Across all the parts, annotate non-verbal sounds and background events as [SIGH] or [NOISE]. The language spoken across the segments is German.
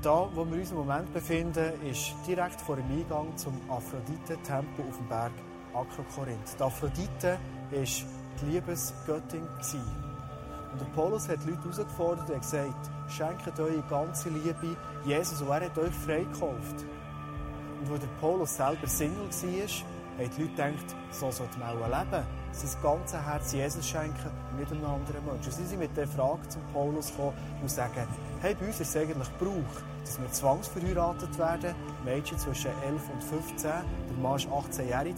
Da, wo wir uns im Moment befinden, ist direkt vor dem Eingang zum Aphrodite-Tempel auf dem Berg Akrokorinth. Die Aphrodite war die Liebesgöttin. Und der Paulus hat die Leute herausgefordert und gesagt, schenkt eure ganze Liebe Jesus und er hat euch freigekauft. Und als der Paulus selber Single war, haben die Leute gedacht, so sollte man auch leben. Sein ganzes Herz Jesus schenken nicht einem anderen Menschen. Sie sind mit der Frage zum Paulus gekommen und sagen, hey, bei uns ist es eigentlich Brauch, dass wir zwangsverheiratet werden. Mädchen zwischen 11 und 15. Der Mann war 18-jährig,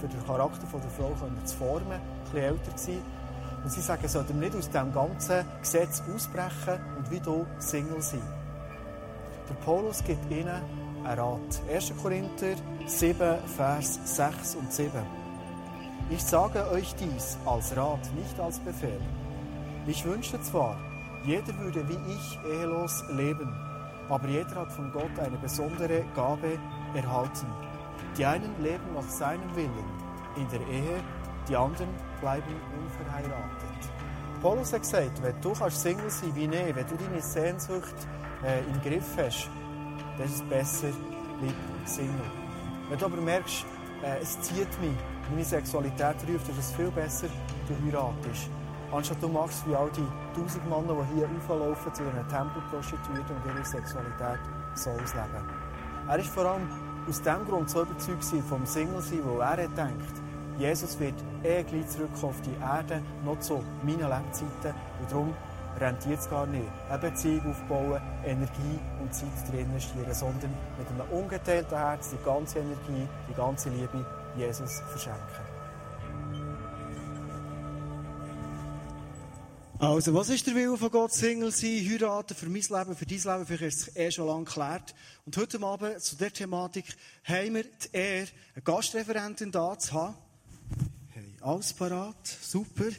für den Charakter der Frau zu formen, ein bisschen älter gewesen. Und sie sagen, sollten wir nicht aus diesem ganzen Gesetz ausbrechen und wie du Single sein. Der Paulus gibt ihnen einen Rat. 1. Korinther 7, Vers 6 und 7. Ich sage euch dies als Rat, nicht als Befehl. Ich wünschte zwar, jeder würde wie ich ehelos leben, aber jeder hat von Gott eine besondere Gabe erhalten. Die einen leben nach seinem Willen in der Ehe, die anderen bleiben unverheiratet. Paulus hat gesagt, wenn du kannst Single sein wie ich, wenn du deine Sehnsucht äh, im Griff hast, dann ist es besser, bleib Single. Wenn du aber merkst, äh, es zieht mich, meine Sexualität ruft, ist es viel besser, du heiratest. Anstatt du machst wie all die tausend Männer, die hier auflaufen zu einer Tempelprostituierten und ihre Sexualität so ausleben. Er ist vor allem aus dem Grund so überzeugt vom Single-Sein, wo er denkt, Jesus wird eh gleich zurückkommen auf die Erde, noch zu meinen Lebzeiten. Und darum rentiert es gar nicht, eine Beziehung aufbauen, Energie und Zeit drin investieren, sondern mit einem ungeteilten Herz die ganze Energie, die ganze Liebe Jesus verschenken. Also, was ist der Wille von Gott? Single sein, heiraten, für mein Leben, für dein Leben, vielleicht ist es eh schon lange geklärt. Und heute Abend zu dieser Thematik haben wir die Ehre, eine Gastreferentin da zu haben. Hey, alles parat, super.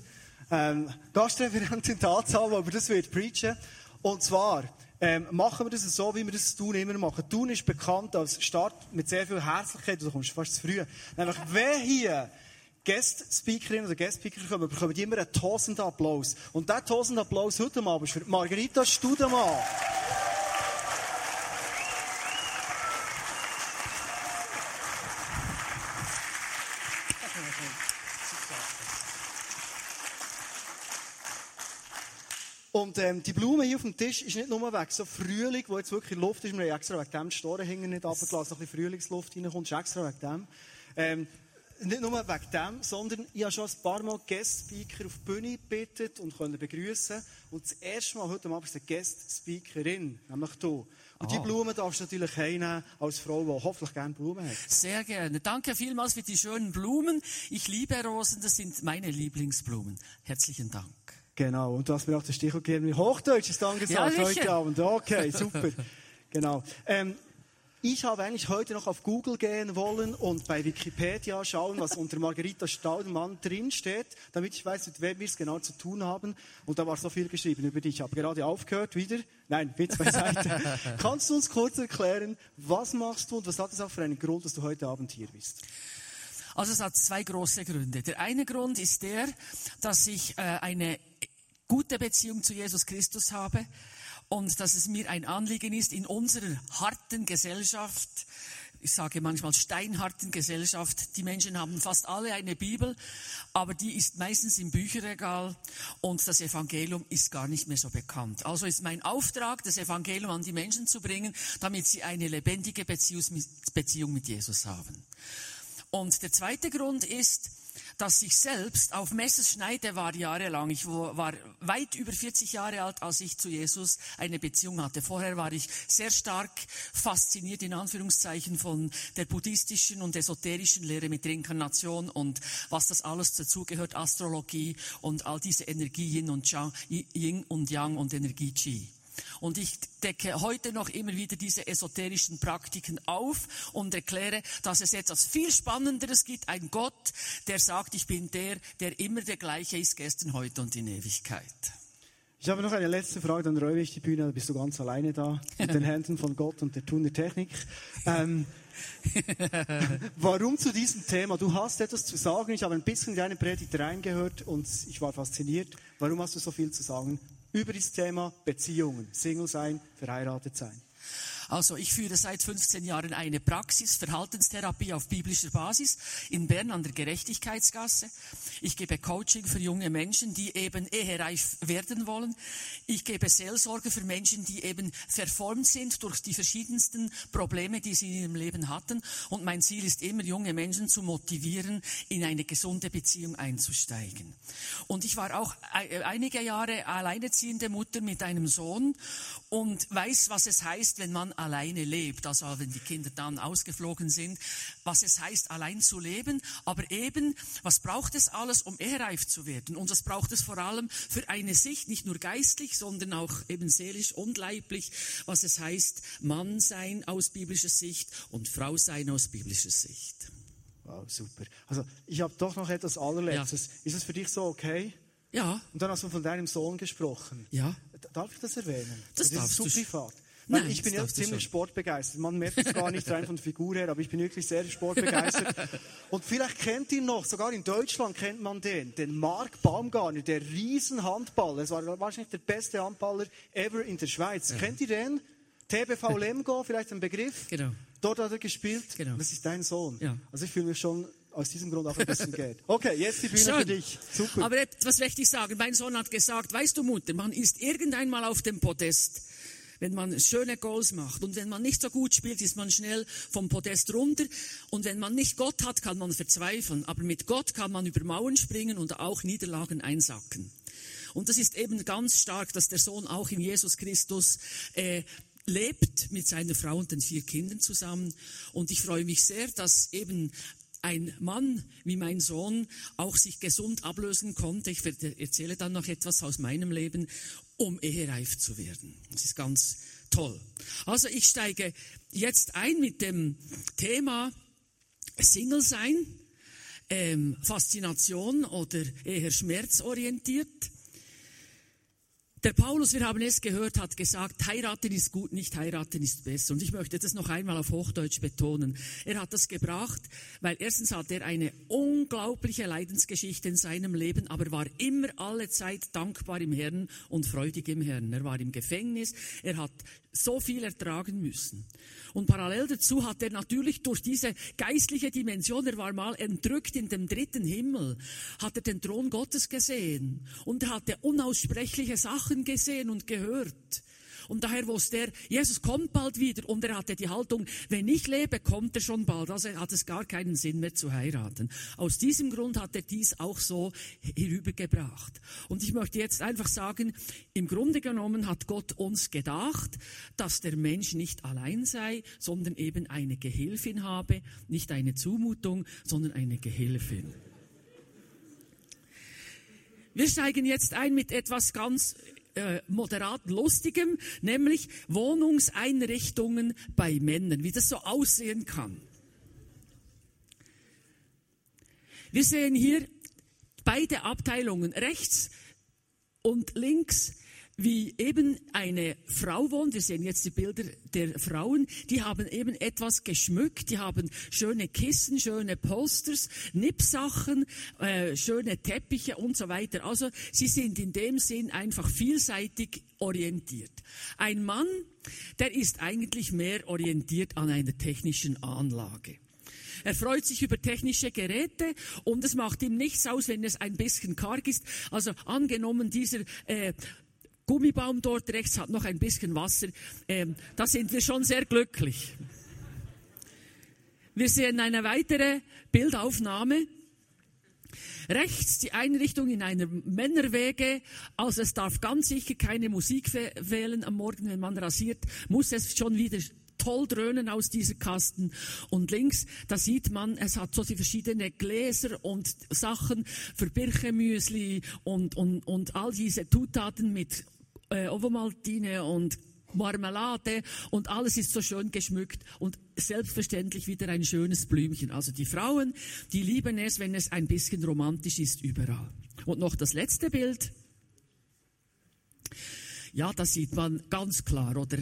Ähm, Gastreferentin da zu haben, die über das wird preachen. Und zwar, ähm, machen wir das so, wie wir das Tun immer machen. Tun ist bekannt als Start mit sehr viel Herzlichkeit, du kommst fast zu früh. Nämlich, wer hier Guest-Speakerinnen oder Guest-Speaker kommen, bekommen immer einen tosenden Applaus. Und dieser tosende Applaus heute Abend ist für Margarita Studemann. Und ähm, die Blume hier auf dem Tisch ist nicht nur weg so Frühling, wo jetzt wirklich Luft ist. Wir haben extra wegen dem die Storen hinten nicht dass ein bisschen Frühlingsluft reinkommt. ist extra wegen dem. Ähm, nicht nur wegen dem, sondern ich habe schon ein paar Mal Guest-Speaker auf die Bühne gebeten und können begrüßen. Und das erste Mal heute Abend ist eine Guest-Speakerin, nämlich du. Und die Blumen darfst du natürlich heimnehmen als Frau, die hoffentlich gerne Blumen hat. Sehr gerne. Danke vielmals für die schönen Blumen. Ich liebe Rosen, das sind meine Lieblingsblumen. Herzlichen Dank. Genau, und du hast mir auch das Stichwort gegeben, Hochdeutsches Dank gesagt ja, heute Abend. Okay, [LAUGHS] super. genau. Ähm, ich habe eigentlich heute noch auf Google gehen wollen und bei Wikipedia schauen, was unter Margarita Staudenmann drinsteht, damit ich weiß, mit wem wir es genau zu tun haben. Und da war so viel geschrieben über dich. Ich habe gerade aufgehört, wieder. Nein, Witz beiseite. [LAUGHS] Kannst du uns kurz erklären, was machst du und was hat es auch für einen Grund, dass du heute Abend hier bist? Also es hat zwei große Gründe. Der eine Grund ist der, dass ich äh, eine gute Beziehung zu Jesus Christus habe und dass es mir ein Anliegen ist, in unserer harten Gesellschaft, ich sage manchmal steinharten Gesellschaft, die Menschen haben fast alle eine Bibel, aber die ist meistens im Bücherregal und das Evangelium ist gar nicht mehr so bekannt. Also ist mein Auftrag, das Evangelium an die Menschen zu bringen, damit sie eine lebendige Beziehung mit Jesus haben. Und der zweite Grund ist, dass ich selbst auf Messerschneide war jahrelang. Ich war weit über 40 Jahre alt, als ich zu Jesus eine Beziehung hatte. Vorher war ich sehr stark fasziniert, in Anführungszeichen, von der buddhistischen und esoterischen Lehre mit Reinkarnation und was das alles dazugehört, Astrologie und all diese Energie Yin und Yin und Yang und Energie Qi. Und ich decke heute noch immer wieder diese esoterischen Praktiken auf und erkläre, dass es etwas viel Spannenderes gibt. Ein Gott, der sagt, ich bin der, der immer der gleiche ist, gestern, heute und in Ewigkeit. Ich habe noch eine letzte Frage, dann räume ich die Bühne, dann bist du ganz alleine da, mit den Händen von Gott und der Tun der Technik. Ähm, [LAUGHS] warum zu diesem Thema? Du hast etwas zu sagen, ich habe ein bisschen in deine Predigt reingehört und ich war fasziniert. Warum hast du so viel zu sagen über das Thema Beziehungen, Single sein, verheiratet sein. Also ich führe seit 15 Jahren eine Praxis Verhaltenstherapie auf biblischer Basis in Bern an der Gerechtigkeitsgasse. Ich gebe Coaching für junge Menschen, die eben ehereif werden wollen. Ich gebe Seelsorge für Menschen, die eben verformt sind durch die verschiedensten Probleme, die sie in ihrem Leben hatten. Und mein Ziel ist immer, junge Menschen zu motivieren, in eine gesunde Beziehung einzusteigen. Und ich war auch einige Jahre alleineziehende Mutter mit einem Sohn und weiß, was es heißt, wenn man alleine lebt, also wenn die Kinder dann ausgeflogen sind, was es heißt, allein zu leben, aber eben, was braucht es alles, um ehereif zu werden? Und was braucht es vor allem für eine Sicht, nicht nur geistlich, sondern auch eben seelisch und leiblich, was es heißt, Mann sein aus biblischer Sicht und Frau sein aus biblischer Sicht. Wow, super. Also ich habe doch noch etwas allerletztes. Ja. Ist es für dich so okay? Ja. Und dann hast du von deinem Sohn gesprochen. Ja. Darf ich das erwähnen? Das, das ist so privat. Nein, ich bin ja ziemlich sportbegeistert. Man merkt es gar nicht rein von der Figur her, aber ich bin wirklich sehr sportbegeistert. [LAUGHS] Und vielleicht kennt ihr noch, sogar in Deutschland kennt man den, den Mark Baumgartner, der Riesenhandballer. Es war wahrscheinlich der beste Handballer ever in der Schweiz. Ja. Kennt ihr den? TBV Lemgo, vielleicht ein Begriff? Genau. Dort hat er gespielt. Genau. Das ist dein Sohn. Ja. Also ich fühle mich schon aus diesem Grund auch ein bisschen [LAUGHS] Geld. Okay, jetzt die Bühne Schön. für dich. Super. Aber etwas möchte ich sagen. Mein Sohn hat gesagt, weißt du Mutter, man ist irgendwann mal auf dem Podest wenn man schöne Goals macht. Und wenn man nicht so gut spielt, ist man schnell vom Podest runter. Und wenn man nicht Gott hat, kann man verzweifeln. Aber mit Gott kann man über Mauern springen und auch Niederlagen einsacken. Und das ist eben ganz stark, dass der Sohn auch in Jesus Christus äh, lebt mit seiner Frau und den vier Kindern zusammen. Und ich freue mich sehr, dass eben ein Mann wie mein Sohn auch sich gesund ablösen konnte. Ich erzähle dann noch etwas aus meinem Leben um ehereif zu werden. Das ist ganz toll. Also ich steige jetzt ein mit dem Thema Single sein, ähm, Faszination oder eher schmerzorientiert. Der Paulus, wir haben es gehört, hat gesagt, heiraten ist gut, nicht heiraten ist besser. Und ich möchte das noch einmal auf Hochdeutsch betonen. Er hat das gebracht, weil erstens hat er eine unglaubliche Leidensgeschichte in seinem Leben, aber war immer alle Zeit dankbar im Herrn und freudig im Herrn. Er war im Gefängnis, er hat so viel ertragen müssen. Und parallel dazu hat er natürlich durch diese geistliche Dimension, er war mal entrückt in dem dritten Himmel, hat er den Thron Gottes gesehen und er hatte unaussprechliche Sachen gesehen und gehört. Und daher wusste er, Jesus kommt bald wieder. Und er hatte die Haltung, wenn ich lebe, kommt er schon bald. Also hat es gar keinen Sinn mehr zu heiraten. Aus diesem Grund hat er dies auch so herübergebracht. Und ich möchte jetzt einfach sagen, im Grunde genommen hat Gott uns gedacht, dass der Mensch nicht allein sei, sondern eben eine Gehilfin habe. Nicht eine Zumutung, sondern eine Gehilfin. Wir steigen jetzt ein mit etwas ganz äh, moderat lustigem, nämlich Wohnungseinrichtungen bei Männern, wie das so aussehen kann. Wir sehen hier beide Abteilungen, rechts und links wie eben eine Frau wohnt. Wir sehen jetzt die Bilder der Frauen. Die haben eben etwas geschmückt. Die haben schöne Kissen, schöne Posters, Nippsachen, äh, schöne Teppiche und so weiter. Also sie sind in dem Sinn einfach vielseitig orientiert. Ein Mann, der ist eigentlich mehr orientiert an einer technischen Anlage. Er freut sich über technische Geräte und es macht ihm nichts aus, wenn es ein bisschen karg ist. Also angenommen, dieser äh, Gummibaum dort rechts hat noch ein bisschen Wasser. Ähm, da sind wir schon sehr glücklich. Wir sehen eine weitere Bildaufnahme. Rechts die Einrichtung in einer Männerwege. Also es darf ganz sicher keine Musik wählen am Morgen, wenn man rasiert, muss es schon wieder toll dröhnen aus dieser Kasten. Und links, da sieht man, es hat so die verschiedene Gläser und Sachen für Birchemüsli und, und, und all diese Zutaten mit äh, Ovomaltine und Marmelade und alles ist so schön geschmückt und selbstverständlich wieder ein schönes Blümchen. Also die Frauen, die lieben es, wenn es ein bisschen romantisch ist überall. Und noch das letzte Bild. Ja, das sieht man ganz klar, oder?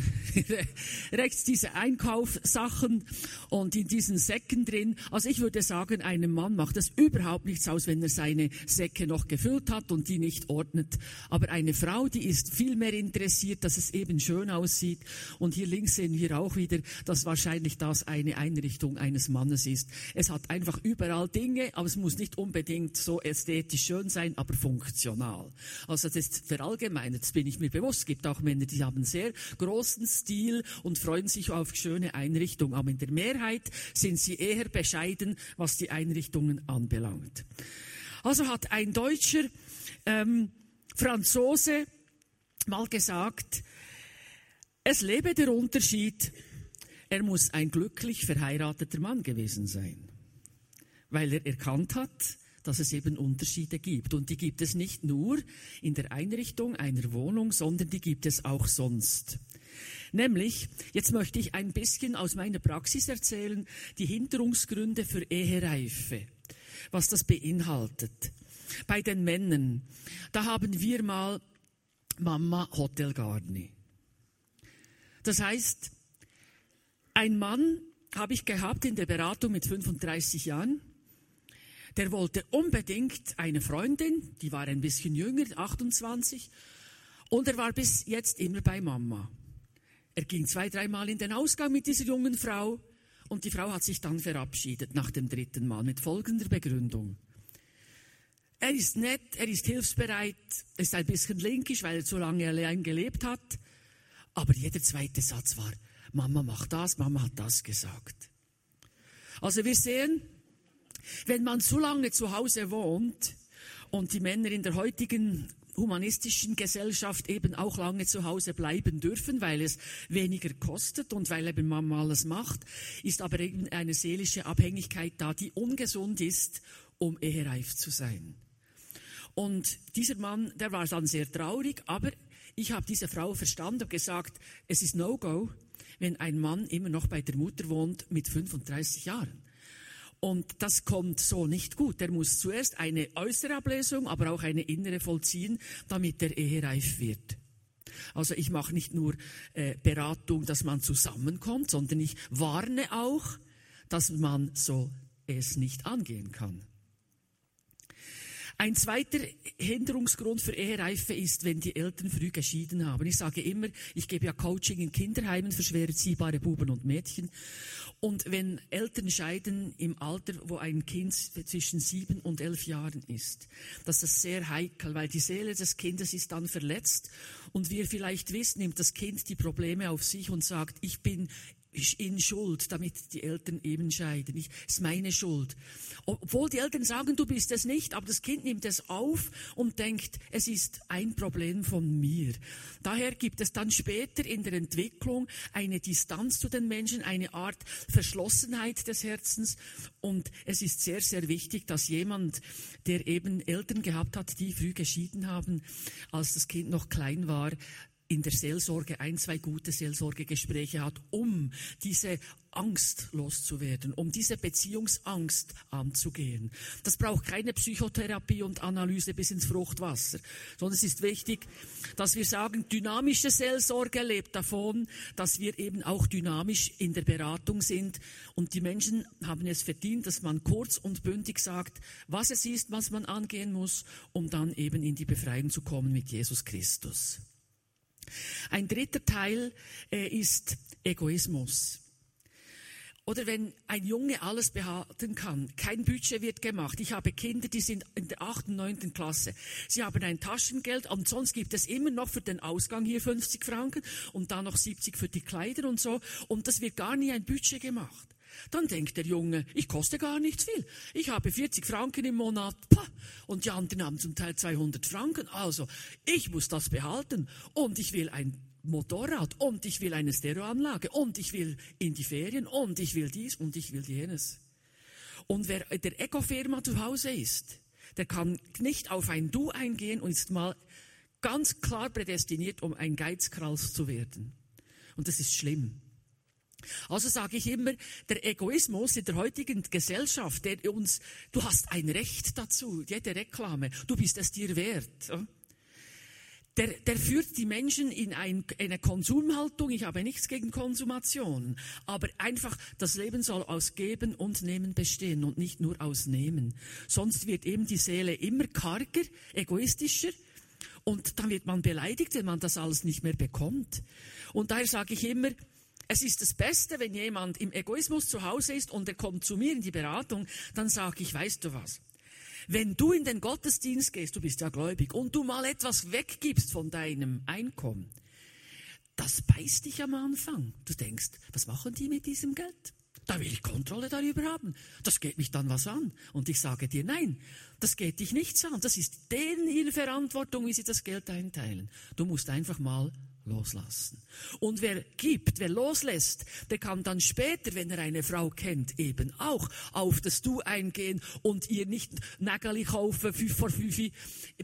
[LAUGHS] Rechts diese Einkaufssachen und in diesen Säcken drin. Also ich würde sagen, einem Mann macht es überhaupt nichts aus, wenn er seine Säcke noch gefüllt hat und die nicht ordnet. Aber eine Frau, die ist viel mehr interessiert, dass es eben schön aussieht. Und hier links sehen wir auch wieder, dass wahrscheinlich das eine Einrichtung eines Mannes ist. Es hat einfach überall Dinge, aber es muss nicht unbedingt so ästhetisch schön sein, aber funktional. Also das ist verallgemeinert, das bin ich mir bewusst. Es gibt auch Männer, die haben sehr großen Stil und freuen sich auf schöne Einrichtungen. Aber in der Mehrheit sind sie eher bescheiden, was die Einrichtungen anbelangt. Also hat ein Deutscher ähm, Franzose mal gesagt, es lebe der Unterschied, er muss ein glücklich verheirateter Mann gewesen sein, weil er erkannt hat, dass es eben Unterschiede gibt. Und die gibt es nicht nur in der Einrichtung einer Wohnung, sondern die gibt es auch sonst. Nämlich, jetzt möchte ich ein bisschen aus meiner Praxis erzählen, die Hinderungsgründe für Ehereife, was das beinhaltet. Bei den Männern, da haben wir mal Mama Hotel Garni. Das heißt, ein Mann habe ich gehabt in der Beratung mit 35 Jahren, der wollte unbedingt eine Freundin, die war ein bisschen jünger, 28, und er war bis jetzt immer bei Mama. Er ging zwei, dreimal in den Ausgang mit dieser jungen Frau und die Frau hat sich dann verabschiedet nach dem dritten Mal mit folgender Begründung. Er ist nett, er ist hilfsbereit, er ist ein bisschen linkisch, weil er zu lange allein gelebt hat, aber jeder zweite Satz war, Mama macht das, Mama hat das gesagt. Also wir sehen, wenn man zu lange zu Hause wohnt und die Männer in der heutigen humanistischen Gesellschaft eben auch lange zu Hause bleiben dürfen, weil es weniger kostet und weil eben Mama alles macht, ist aber eben eine seelische Abhängigkeit da, die ungesund ist, um ehereif zu sein. Und dieser Mann, der war dann sehr traurig, aber ich habe diese Frau verstanden und gesagt, es ist No-Go, wenn ein Mann immer noch bei der Mutter wohnt mit 35 Jahren. Und das kommt so nicht gut. Er muss zuerst eine äußere Ablesung, aber auch eine innere vollziehen, damit er ehereif wird. Also ich mache nicht nur äh, Beratung, dass man zusammenkommt, sondern ich warne auch, dass man so es nicht angehen kann. Ein zweiter Hinderungsgrund für Ehereife ist, wenn die Eltern früh geschieden haben. Ich sage immer, ich gebe ja Coaching in Kinderheimen für schwer erziehbare Buben und Mädchen. Und wenn Eltern scheiden im Alter, wo ein Kind zwischen sieben und elf Jahren ist, das ist sehr heikel, weil die Seele des Kindes ist dann verletzt. Und wie ihr vielleicht wisst, nimmt das Kind die Probleme auf sich und sagt, ich bin in Schuld, damit die Eltern eben scheiden. Ich, ist meine Schuld. Obwohl die Eltern sagen, du bist es nicht, aber das Kind nimmt es auf und denkt, es ist ein Problem von mir. Daher gibt es dann später in der Entwicklung eine Distanz zu den Menschen, eine Art Verschlossenheit des Herzens. Und es ist sehr, sehr wichtig, dass jemand, der eben Eltern gehabt hat, die früh geschieden haben, als das Kind noch klein war, in der Seelsorge ein, zwei gute Seelsorgegespräche hat, um diese Angst loszuwerden, um diese Beziehungsangst anzugehen. Das braucht keine Psychotherapie und Analyse bis ins Fruchtwasser, sondern es ist wichtig, dass wir sagen, dynamische Seelsorge lebt davon, dass wir eben auch dynamisch in der Beratung sind und die Menschen haben es verdient, dass man kurz und bündig sagt, was es ist, was man angehen muss, um dann eben in die Befreiung zu kommen mit Jesus Christus. Ein dritter Teil äh, ist Egoismus. Oder wenn ein Junge alles behalten kann, kein Budget wird gemacht. Ich habe Kinder, die sind in der 8. und 9. Klasse. Sie haben ein Taschengeld und sonst gibt es immer noch für den Ausgang hier 50 Franken und dann noch 70 für die Kleider und so. Und das wird gar nie ein Budget gemacht. Dann denkt der Junge, ich koste gar nichts viel. Ich habe 40 Franken im Monat und die anderen haben zum Teil 200 Franken. Also, ich muss das behalten und ich will ein Motorrad und ich will eine Stereoanlage und ich will in die Ferien und ich will dies und ich will jenes. Und wer der Eco-Firma zu Hause ist, der kann nicht auf ein Du eingehen und ist mal ganz klar prädestiniert, um ein Geizkraus zu werden. Und das ist schlimm. Also sage ich immer, der Egoismus in der heutigen Gesellschaft, der uns, du hast ein Recht dazu, jede Reklame, du bist es dir wert. der, der führt die Menschen in ein, eine Konsumhaltung. Ich habe nichts gegen Konsumation, aber einfach das Leben soll aus Geben und Nehmen bestehen und nicht nur aus Nehmen. Sonst wird eben die Seele immer karger, egoistischer und dann wird man beleidigt, wenn man das alles nicht mehr bekommt. Und daher sage ich immer, es ist das Beste, wenn jemand im Egoismus zu Hause ist und er kommt zu mir in die Beratung, dann sage ich, weißt du was? Wenn du in den Gottesdienst gehst, du bist ja gläubig, und du mal etwas weggibst von deinem Einkommen, das beißt dich am Anfang. Du denkst, was machen die mit diesem Geld? Da will ich Kontrolle darüber haben. Das geht mich dann was an. Und ich sage dir, nein, das geht dich nichts an. Das ist denen ihre Verantwortung, wie sie das Geld einteilen. Du musst einfach mal loslassen. Und wer gibt, wer loslässt, der kann dann später, wenn er eine Frau kennt, eben auch auf das Du eingehen und ihr nicht Nägeli kaufen, fünf vor fünf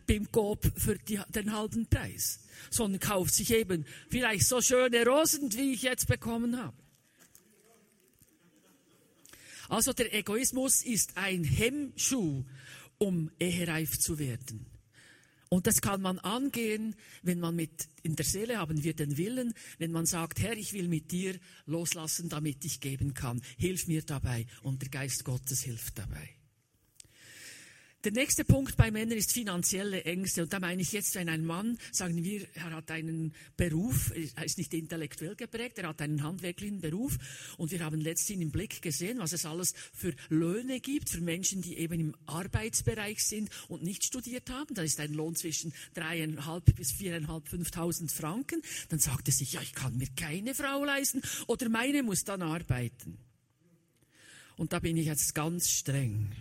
beim Coop für die, den halben Preis, sondern kauft sich eben vielleicht so schöne Rosen, wie ich jetzt bekommen habe. Also der Egoismus ist ein Hemmschuh, um ehereif zu werden. Und das kann man angehen, wenn man mit, in der Seele haben wir den Willen, wenn man sagt, Herr, ich will mit dir loslassen, damit ich geben kann. Hilf mir dabei. Und der Geist Gottes hilft dabei. Der nächste Punkt bei Männern ist finanzielle Ängste. Und da meine ich jetzt, wenn ein Mann, sagen wir, er hat einen Beruf, er ist nicht intellektuell geprägt, er hat einen handwerklichen Beruf. Und wir haben letztens im Blick gesehen, was es alles für Löhne gibt, für Menschen, die eben im Arbeitsbereich sind und nicht studiert haben. Da ist ein Lohn zwischen dreieinhalb bis viereinhalb, fünftausend Franken. Dann sagt er sich, ja, ich kann mir keine Frau leisten oder meine muss dann arbeiten. Und da bin ich jetzt ganz streng.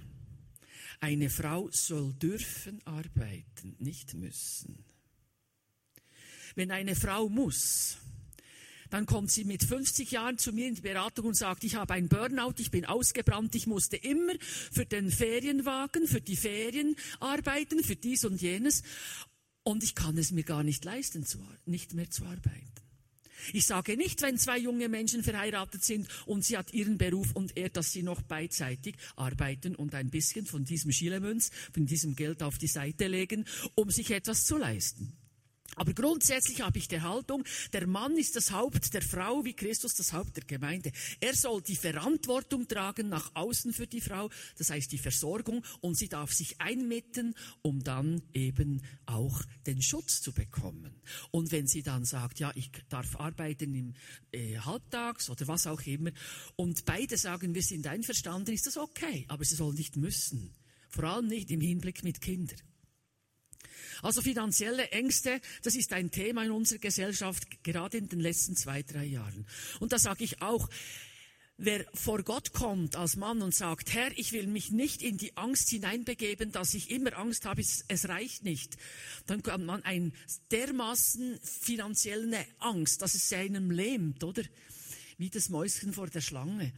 Eine Frau soll dürfen arbeiten, nicht müssen. Wenn eine Frau muss, dann kommt sie mit 50 Jahren zu mir in die Beratung und sagt, ich habe ein Burnout, ich bin ausgebrannt, ich musste immer für den Ferienwagen, für die Ferien arbeiten, für dies und jenes und ich kann es mir gar nicht leisten, nicht mehr zu arbeiten. Ich sage nicht, wenn zwei junge Menschen verheiratet sind und sie hat ihren Beruf und er, dass sie noch beidseitig arbeiten und ein bisschen von diesem Schilemünz, von diesem Geld auf die Seite legen, um sich etwas zu leisten. Aber grundsätzlich habe ich die Haltung, der Mann ist das Haupt der Frau, wie Christus das Haupt der Gemeinde. Er soll die Verantwortung tragen nach außen für die Frau, das heißt die Versorgung, und sie darf sich einmitten, um dann eben auch den Schutz zu bekommen. Und wenn sie dann sagt, ja, ich darf arbeiten im äh, Halbtags oder was auch immer, und beide sagen, wir sind einverstanden, ist das okay, aber sie soll nicht müssen. Vor allem nicht im Hinblick mit Kindern. Also finanzielle Ängste, das ist ein Thema in unserer Gesellschaft, gerade in den letzten zwei, drei Jahren. Und da sage ich auch, Wer vor Gott kommt als Mann und sagt, Herr, ich will mich nicht in die Angst hineinbegeben, dass ich immer Angst habe, es, reicht nicht, dann kann man ein dermaßen finanzielle Angst, dass es einem lähmt, oder? Wie das Mäuschen vor der Schlange.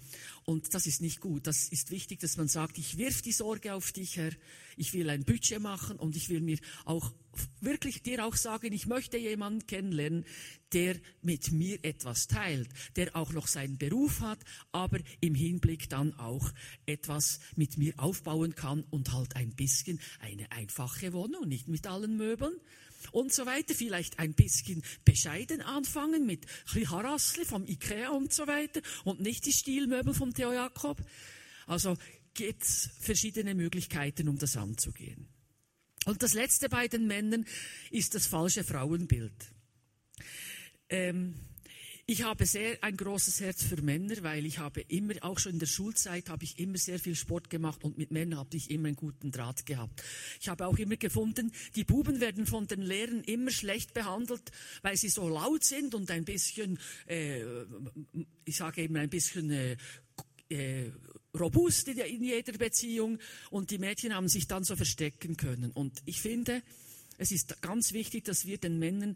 Und das ist nicht gut. Das ist wichtig, dass man sagt, ich wirf die Sorge auf dich, Herr ich will ein Budget machen und ich will mir auch wirklich dir auch sagen, ich möchte jemanden kennenlernen, der mit mir etwas teilt, der auch noch seinen Beruf hat, aber im Hinblick dann auch etwas mit mir aufbauen kann und halt ein bisschen eine einfache Wohnung, nicht mit allen Möbeln und so weiter, vielleicht ein bisschen bescheiden anfangen mit Harassle vom Ikea und so weiter und nicht die Stilmöbel vom Theo Jakob. Also gibt es verschiedene Möglichkeiten, um das anzugehen. Und das letzte bei den Männern ist das falsche Frauenbild. Ähm, ich habe sehr ein großes Herz für Männer, weil ich habe immer, auch schon in der Schulzeit, habe ich immer sehr viel Sport gemacht und mit Männern habe ich immer einen guten Draht gehabt. Ich habe auch immer gefunden, die Buben werden von den Lehrern immer schlecht behandelt, weil sie so laut sind und ein bisschen, äh, ich sage eben ein bisschen äh, äh, robust in jeder Beziehung und die Mädchen haben sich dann so verstecken können. Und ich finde, es ist ganz wichtig, dass wir den Männern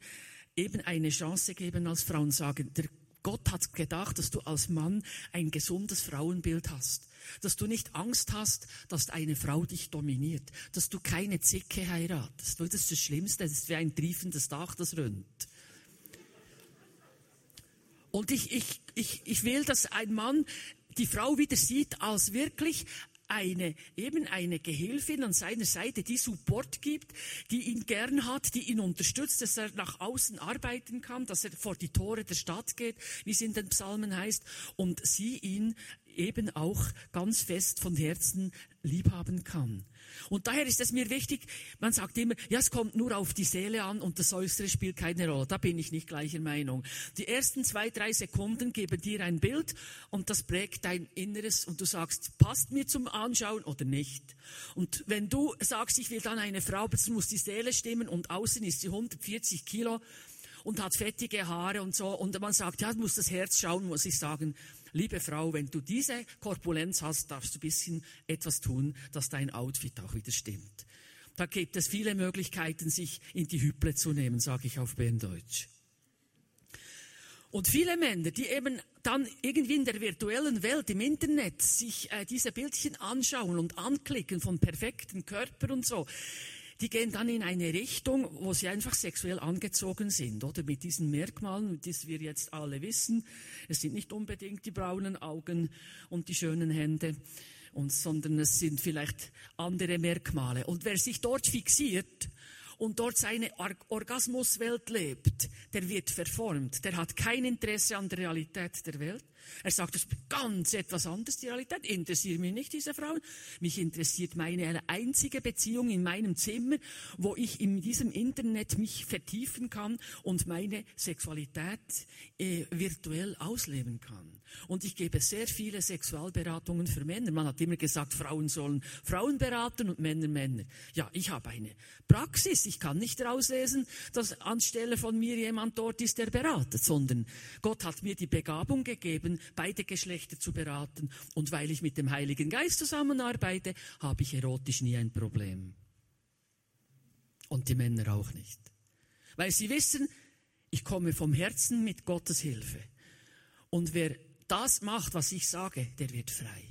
eben eine Chance geben als Frauen sagen, der Gott hat gedacht, dass du als Mann ein gesundes Frauenbild hast. Dass du nicht Angst hast, dass eine Frau dich dominiert. Dass du keine Zicke heiratest. Das ist das Schlimmste. Das ist wie ein triefendes Dach, das rönt. Und ich, ich, ich, ich will, dass ein Mann die Frau wieder sieht als wirklich eine, eben eine Gehilfin an seiner Seite, die Support gibt, die ihn gern hat, die ihn unterstützt, dass er nach außen arbeiten kann, dass er vor die Tore der Stadt geht, wie es in den Psalmen heißt, und sie ihn eben auch ganz fest von Herzen liebhaben kann. Und daher ist es mir wichtig, man sagt immer, ja, es kommt nur auf die Seele an und das Äußere spielt keine Rolle. Da bin ich nicht gleicher Meinung. Die ersten zwei, drei Sekunden geben dir ein Bild und das prägt dein Inneres und du sagst, passt mir zum Anschauen oder nicht. Und wenn du sagst, ich will dann eine Frau, aber muss die Seele stimmen und außen ist sie 140 Kilo und hat fettige Haare und so und man sagt, ja, muss das Herz schauen, muss ich sagen, liebe Frau, wenn du diese Korpulenz hast, darfst du ein bisschen etwas tun, dass dein Outfit auch wieder stimmt. Da gibt es viele Möglichkeiten, sich in die Hüble zu nehmen, sage ich auf Berndeutsch. Und viele Männer, die eben dann irgendwie in der virtuellen Welt im Internet sich äh, diese Bildchen anschauen und anklicken von perfekten Körper und so, die gehen dann in eine Richtung, wo sie einfach sexuell angezogen sind, oder mit diesen Merkmalen, die wir jetzt alle wissen. Es sind nicht unbedingt die braunen Augen und die schönen Hände, und, sondern es sind vielleicht andere Merkmale. Und wer sich dort fixiert und dort seine Orgasmuswelt lebt, der wird verformt. Der hat kein Interesse an der Realität der Welt. Er sagt, das ist ganz etwas anderes, die Realität. Interessiert mich nicht diese Frauen. Mich interessiert meine einzige Beziehung in meinem Zimmer, wo ich in diesem Internet mich vertiefen kann und meine Sexualität äh, virtuell ausleben kann. Und ich gebe sehr viele Sexualberatungen für Männer. Man hat immer gesagt, Frauen sollen Frauen beraten und Männer Männer. Ja, ich habe eine Praxis. Ich kann nicht rauslesen, dass anstelle von mir jemand dort ist, der beratet, sondern Gott hat mir die Begabung gegeben, beide Geschlechter zu beraten. Und weil ich mit dem Heiligen Geist zusammenarbeite, habe ich erotisch nie ein Problem. Und die Männer auch nicht. Weil sie wissen, ich komme vom Herzen mit Gottes Hilfe. Und wer das macht, was ich sage, der wird frei.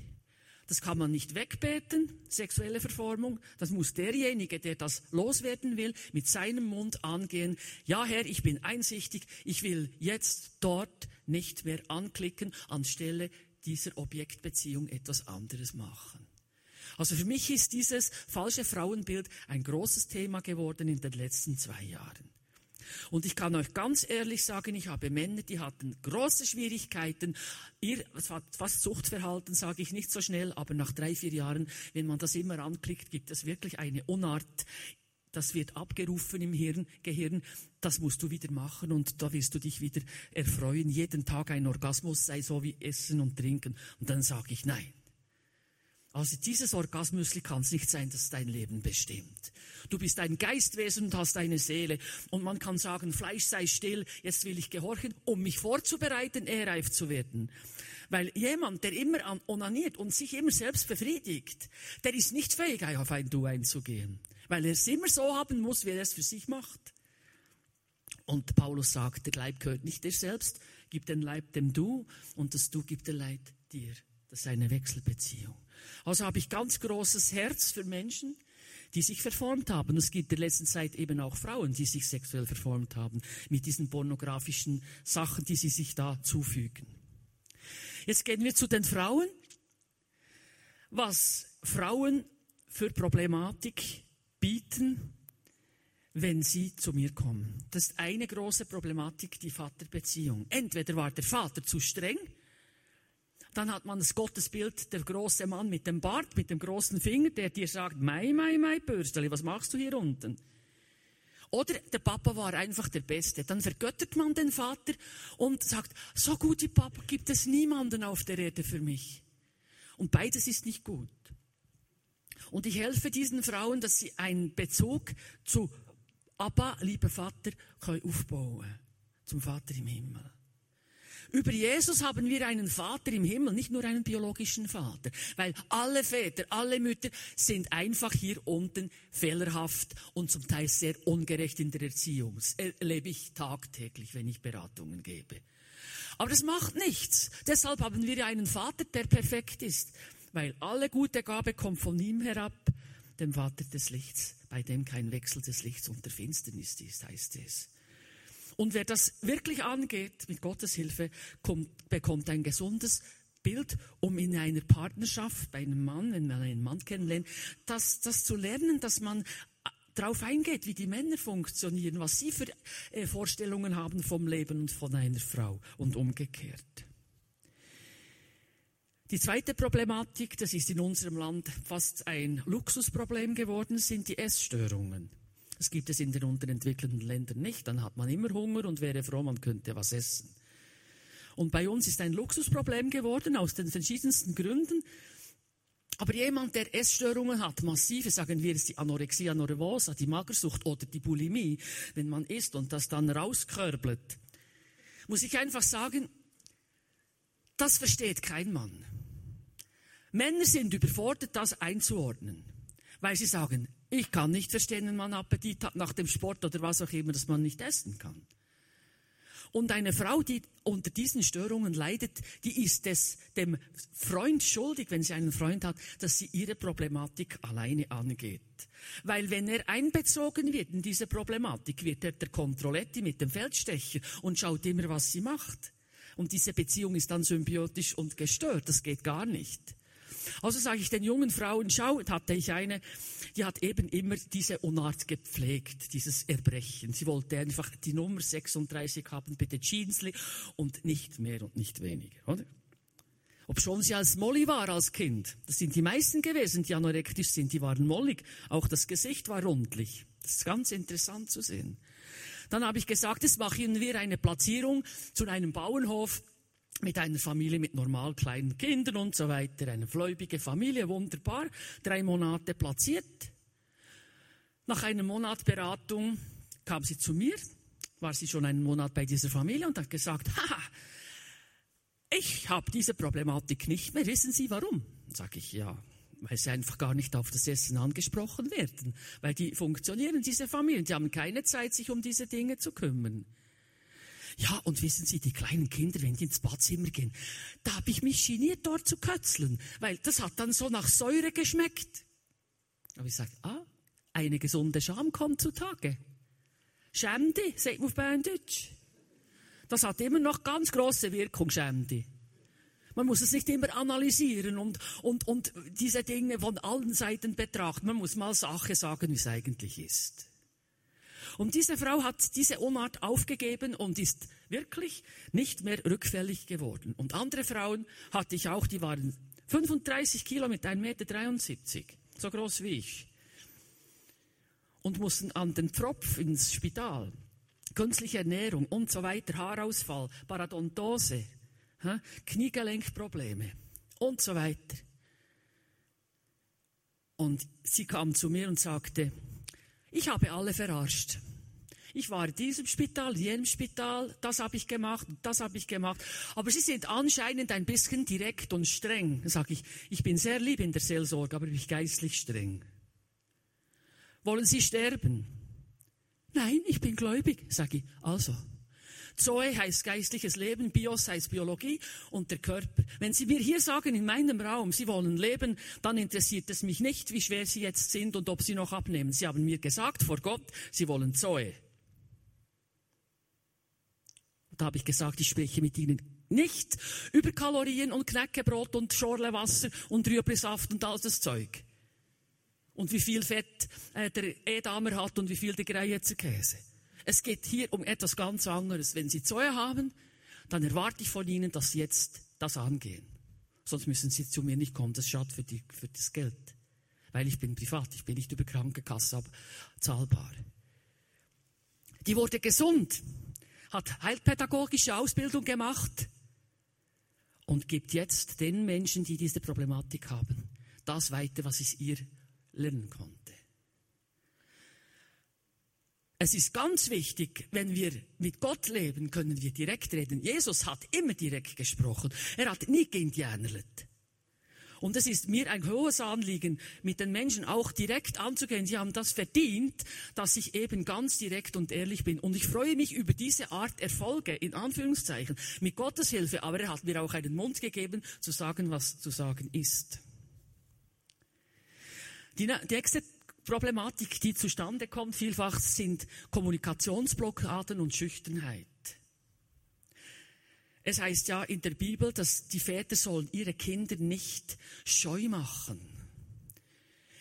Das kann man nicht wegbeten, sexuelle Verformung. Das muss derjenige, der das loswerden will, mit seinem Mund angehen. Ja, Herr, ich bin einsichtig. Ich will jetzt dort nicht mehr anklicken, anstelle dieser Objektbeziehung etwas anderes machen. Also für mich ist dieses falsche Frauenbild ein großes Thema geworden in den letzten zwei Jahren. Und ich kann euch ganz ehrlich sagen, ich habe Männer, die hatten große Schwierigkeiten. Ihr, fast Suchtverhalten sage ich nicht so schnell, aber nach drei, vier Jahren, wenn man das immer anklickt, gibt es wirklich eine Unart. Das wird abgerufen im Hirn, Gehirn. Das musst du wieder machen und da wirst du dich wieder erfreuen. Jeden Tag ein Orgasmus sei so wie Essen und Trinken. Und dann sage ich nein. Also dieses Orgasmus kann es nicht sein, das dein Leben bestimmt. Du bist ein Geistwesen und hast eine Seele. Und man kann sagen, Fleisch sei still, jetzt will ich gehorchen, um mich vorzubereiten, ehrreif zu werden. Weil jemand, der immer onaniert und sich immer selbst befriedigt, der ist nicht fähig, auf ein Du einzugehen. Weil er es immer so haben muss, wie er es für sich macht. Und Paulus sagt, der Leib gehört nicht dir selbst, gib den Leib dem Du und das Du gibt der Leib dir. Das ist eine Wechselbeziehung. Also habe ich ganz großes Herz für Menschen, die sich verformt haben. Es gibt in der letzten Zeit eben auch Frauen, die sich sexuell verformt haben mit diesen pornografischen Sachen, die sie sich da zufügen. Jetzt gehen wir zu den Frauen. Was Frauen für Problematik bieten, wenn sie zu mir kommen. Das ist eine große Problematik, die Vaterbeziehung. Entweder war der Vater zu streng, dann hat man das Gottesbild, der große Mann mit dem Bart, mit dem großen Finger, der dir sagt, mei, mei, mei, Bürsteli, was machst du hier unten? Oder der Papa war einfach der Beste. Dann vergöttert man den Vater und sagt, so gut wie Papa gibt es niemanden auf der Erde für mich. Und beides ist nicht gut. Und ich helfe diesen Frauen, dass sie einen Bezug zu Abba, lieber Vater, aufbauen können. Zum Vater im Himmel. Über Jesus haben wir einen Vater im Himmel, nicht nur einen biologischen Vater, weil alle Väter, alle Mütter sind einfach hier unten fehlerhaft und zum Teil sehr ungerecht in der Erziehung. Das erlebe ich tagtäglich, wenn ich Beratungen gebe. Aber das macht nichts. Deshalb haben wir einen Vater, der perfekt ist, weil alle gute Gabe kommt von ihm herab, dem Vater des Lichts, bei dem kein Wechsel des Lichts und der Finsternis ist, heißt es. Und wer das wirklich angeht, mit Gottes Hilfe, kommt, bekommt ein gesundes Bild, um in einer Partnerschaft bei einem Mann, wenn man einen Mann kennenlernt, das, das zu lernen, dass man darauf eingeht, wie die Männer funktionieren, was sie für äh, Vorstellungen haben vom Leben und von einer Frau und umgekehrt. Die zweite Problematik, das ist in unserem Land fast ein Luxusproblem geworden, sind die Essstörungen. Das gibt es in den unterentwickelten Ländern nicht. Dann hat man immer Hunger und wäre froh, man könnte was essen. Und bei uns ist ein Luxusproblem geworden, aus den verschiedensten Gründen. Aber jemand, der Essstörungen hat, massive, sagen wir es die Anorexia nervosa, die Magersucht oder die Bulimie, wenn man isst und das dann rauskörbelt, muss ich einfach sagen, das versteht kein Mann. Männer sind überfordert, das einzuordnen, weil sie sagen, ich kann nicht verstehen, wenn man Appetit hat nach dem Sport oder was auch immer, dass man nicht essen kann. Und eine Frau, die unter diesen Störungen leidet, die ist es dem Freund schuldig, wenn sie einen Freund hat, dass sie ihre Problematik alleine angeht. Weil wenn er einbezogen wird in diese Problematik, wird er der Kontrolletti mit dem Feldstecher und schaut immer, was sie macht. Und diese Beziehung ist dann symbiotisch und gestört. Das geht gar nicht. Also sage ich den jungen Frauen, schau, hatte ich eine, die hat eben immer diese Unart gepflegt, dieses Erbrechen. Sie wollte einfach die Nummer 36 haben, bitte Jeansli und nicht mehr und nicht weniger, oder? Ob schon sie als Molly war als Kind. Das sind die meisten gewesen, die anorektisch sind, die waren mollig. Auch das Gesicht war rundlich. Das ist ganz interessant zu sehen. Dann habe ich gesagt, jetzt machen wir eine Platzierung zu einem Bauernhof mit einer Familie mit normal kleinen Kindern und so weiter. Eine gläubige Familie, wunderbar. Drei Monate platziert. Nach einem Monat Beratung kam sie zu mir, war sie schon einen Monat bei dieser Familie und hat gesagt, haha, ich habe diese Problematik nicht mehr. Wissen Sie warum? Sag ich, ja, weil sie einfach gar nicht auf das Essen angesprochen werden. Weil die funktionieren, diese Familien, die haben keine Zeit, sich um diese Dinge zu kümmern. Ja, und wissen Sie, die kleinen Kinder, wenn die ins Badzimmer gehen, da habe ich mich geniert, dort zu kötzeln, weil das hat dann so nach Säure geschmeckt. Aber ich sage, ah, eine gesunde Scham kommt zutage. Schäm dich, sagt man auf Berndeutsch. Das hat immer noch ganz große Wirkung, schäm dich. Man muss es nicht immer analysieren und, und, und diese Dinge von allen Seiten betrachten. Man muss mal Sache sagen, wie es eigentlich ist. Und diese Frau hat diese Unart aufgegeben und ist wirklich nicht mehr rückfällig geworden. Und andere Frauen hatte ich auch, die waren 35 Kilo mit 1,73 Meter, so groß wie ich. Und mussten an den Tropf ins Spital. Künstliche Ernährung und so weiter, Haarausfall, Paradontose, Kniegelenkprobleme und so weiter. Und sie kam zu mir und sagte, ich habe alle verarscht. Ich war in diesem Spital, in jenem Spital, das habe ich gemacht, das habe ich gemacht. Aber Sie sind anscheinend ein bisschen direkt und streng. Sag ich, ich bin sehr lieb in der Seelsorge, aber ich bin geistlich streng. Wollen Sie sterben? Nein, ich bin gläubig, sag ich. Also, Zoe heißt geistliches Leben, Bios heißt Biologie und der Körper. Wenn Sie mir hier sagen, in meinem Raum, Sie wollen leben, dann interessiert es mich nicht, wie schwer Sie jetzt sind und ob Sie noch abnehmen. Sie haben mir gesagt vor Gott, Sie wollen Zoe. Da habe ich gesagt, ich spreche mit Ihnen nicht über Kalorien und Knäckebrot und Schorlewasser und Rüeblisaft und all das Zeug. Und wie viel Fett äh, der Edamer hat und wie viel der Greyetzer Käse. Es geht hier um etwas ganz anderes. Wenn Sie Zoe haben, dann erwarte ich von Ihnen, dass Sie jetzt das angehen. Sonst müssen Sie zu mir nicht kommen, das schadet für, die, für das Geld. Weil ich bin privat, ich bin nicht über Krankenkasse zahlbar. Die wurde gesund, hat heilpädagogische Ausbildung gemacht und gibt jetzt den Menschen, die diese Problematik haben, das weiter, was ich ihr lernen konnte. Es ist ganz wichtig, wenn wir mit Gott leben, können wir direkt reden. Jesus hat immer direkt gesprochen. Er hat nie geindjänerlet. Und es ist mir ein hohes Anliegen, mit den Menschen auch direkt anzugehen. Sie haben das verdient, dass ich eben ganz direkt und ehrlich bin. Und ich freue mich über diese Art Erfolge, in Anführungszeichen, mit Gottes Hilfe. Aber er hat mir auch einen Mund gegeben, zu sagen, was zu sagen ist. Die nächste Problematik, die zustande kommt, vielfach sind Kommunikationsblockaden und Schüchternheit. Es heißt ja in der Bibel, dass die Väter sollen ihre Kinder nicht scheu machen,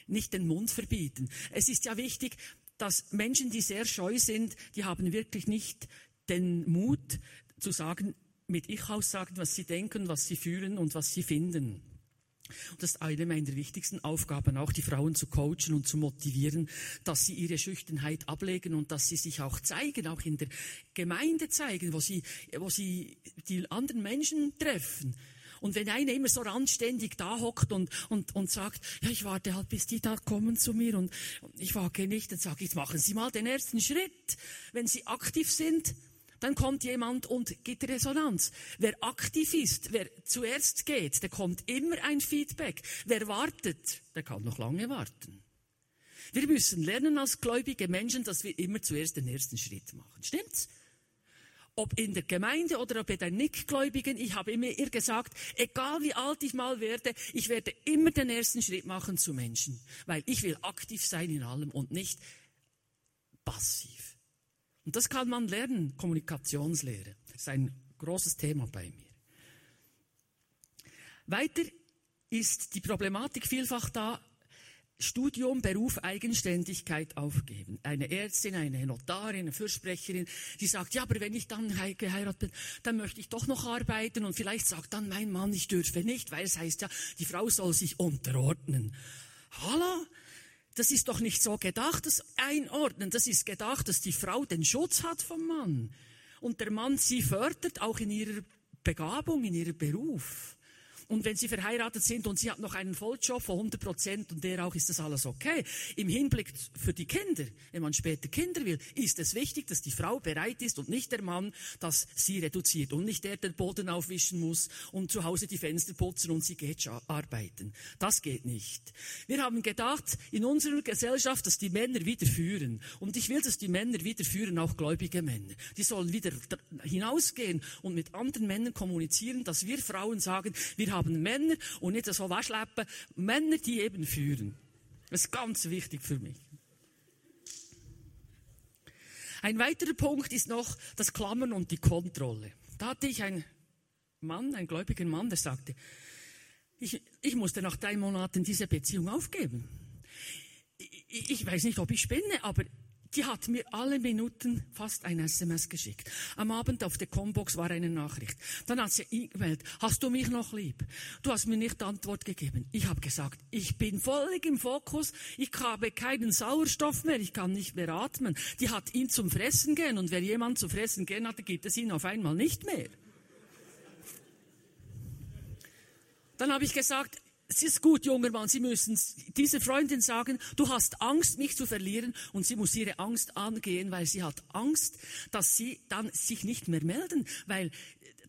nicht den Mund verbieten. Es ist ja wichtig, dass Menschen, die sehr scheu sind, die haben wirklich nicht den Mut zu sagen, mit Ich aussagen, was sie denken, was sie fühlen und was sie finden. Und das ist eine meiner wichtigsten Aufgaben, auch die Frauen zu coachen und zu motivieren, dass sie ihre Schüchternheit ablegen und dass sie sich auch zeigen, auch in der Gemeinde zeigen, wo sie, wo sie die anderen Menschen treffen. Und wenn einer immer so anständig da hockt und, und, und sagt, ja, ich warte halt, bis die da kommen zu mir und ich wage nicht, dann sage ich, machen Sie mal den ersten Schritt. Wenn Sie aktiv sind, dann kommt jemand und gibt Resonanz. Wer aktiv ist, wer zuerst geht, der kommt immer ein Feedback. Wer wartet, der kann noch lange warten. Wir müssen lernen als gläubige Menschen, dass wir immer zuerst den ersten Schritt machen. Stimmt's? Ob in der Gemeinde oder ob bei den Nichtgläubigen, ich habe immer ihr gesagt, egal wie alt ich mal werde, ich werde immer den ersten Schritt machen zu Menschen, weil ich will aktiv sein in allem und nicht passiv. Und das kann man lernen, Kommunikationslehre. Das ist ein großes Thema bei mir. Weiter ist die Problematik vielfach da, Studium, Beruf, Eigenständigkeit aufgeben. Eine Ärztin, eine Notarin, eine Fürsprecherin, die sagt, ja, aber wenn ich dann geheiratet bin, dann möchte ich doch noch arbeiten und vielleicht sagt dann mein Mann, ich dürfe nicht, weil es heißt ja, die Frau soll sich unterordnen. Hallo? Das ist doch nicht so gedacht, das Einordnen. Das ist gedacht, dass die Frau den Schutz hat vom Mann. Und der Mann sie fördert, auch in ihrer Begabung, in ihrem Beruf. Und wenn sie verheiratet sind und sie hat noch einen Volljob von 100 Prozent und der auch, ist das alles okay. Im Hinblick für die Kinder, wenn man später Kinder will, ist es wichtig, dass die Frau bereit ist und nicht der Mann, dass sie reduziert und nicht der den Boden aufwischen muss und zu Hause die Fenster putzen und sie geht arbeiten. Das geht nicht. Wir haben gedacht, in unserer Gesellschaft, dass die Männer wieder führen. Und ich will, dass die Männer wieder führen, auch gläubige Männer. Die sollen wieder hinausgehen und mit anderen Männern kommunizieren, dass wir Frauen sagen, wir haben haben Männer und nicht so Waschleppen, Männer, die eben führen. Das ist ganz wichtig für mich. Ein weiterer Punkt ist noch das Klammern und die Kontrolle. Da hatte ich einen Mann, einen gläubigen Mann, der sagte, ich, ich musste nach drei Monaten diese Beziehung aufgeben. Ich, ich weiß nicht, ob ich spinne, aber die hat mir alle Minuten fast ein SMS geschickt. Am Abend auf der Combox war eine Nachricht. Dann hat sie e-mailt, hast du mich noch lieb? Du hast mir nicht Antwort gegeben. Ich habe gesagt, ich bin völlig im Fokus, ich habe keinen Sauerstoff mehr, ich kann nicht mehr atmen. Die hat ihn zum Fressen gehen und wer jemand zum Fressen gehen hatte, gibt es ihn auf einmal nicht mehr. Dann habe ich gesagt, es ist gut, junger Mann, Sie müssen dieser Freundin sagen, du hast Angst, mich zu verlieren und sie muss ihre Angst angehen, weil sie hat Angst, dass sie dann sich nicht mehr melden, weil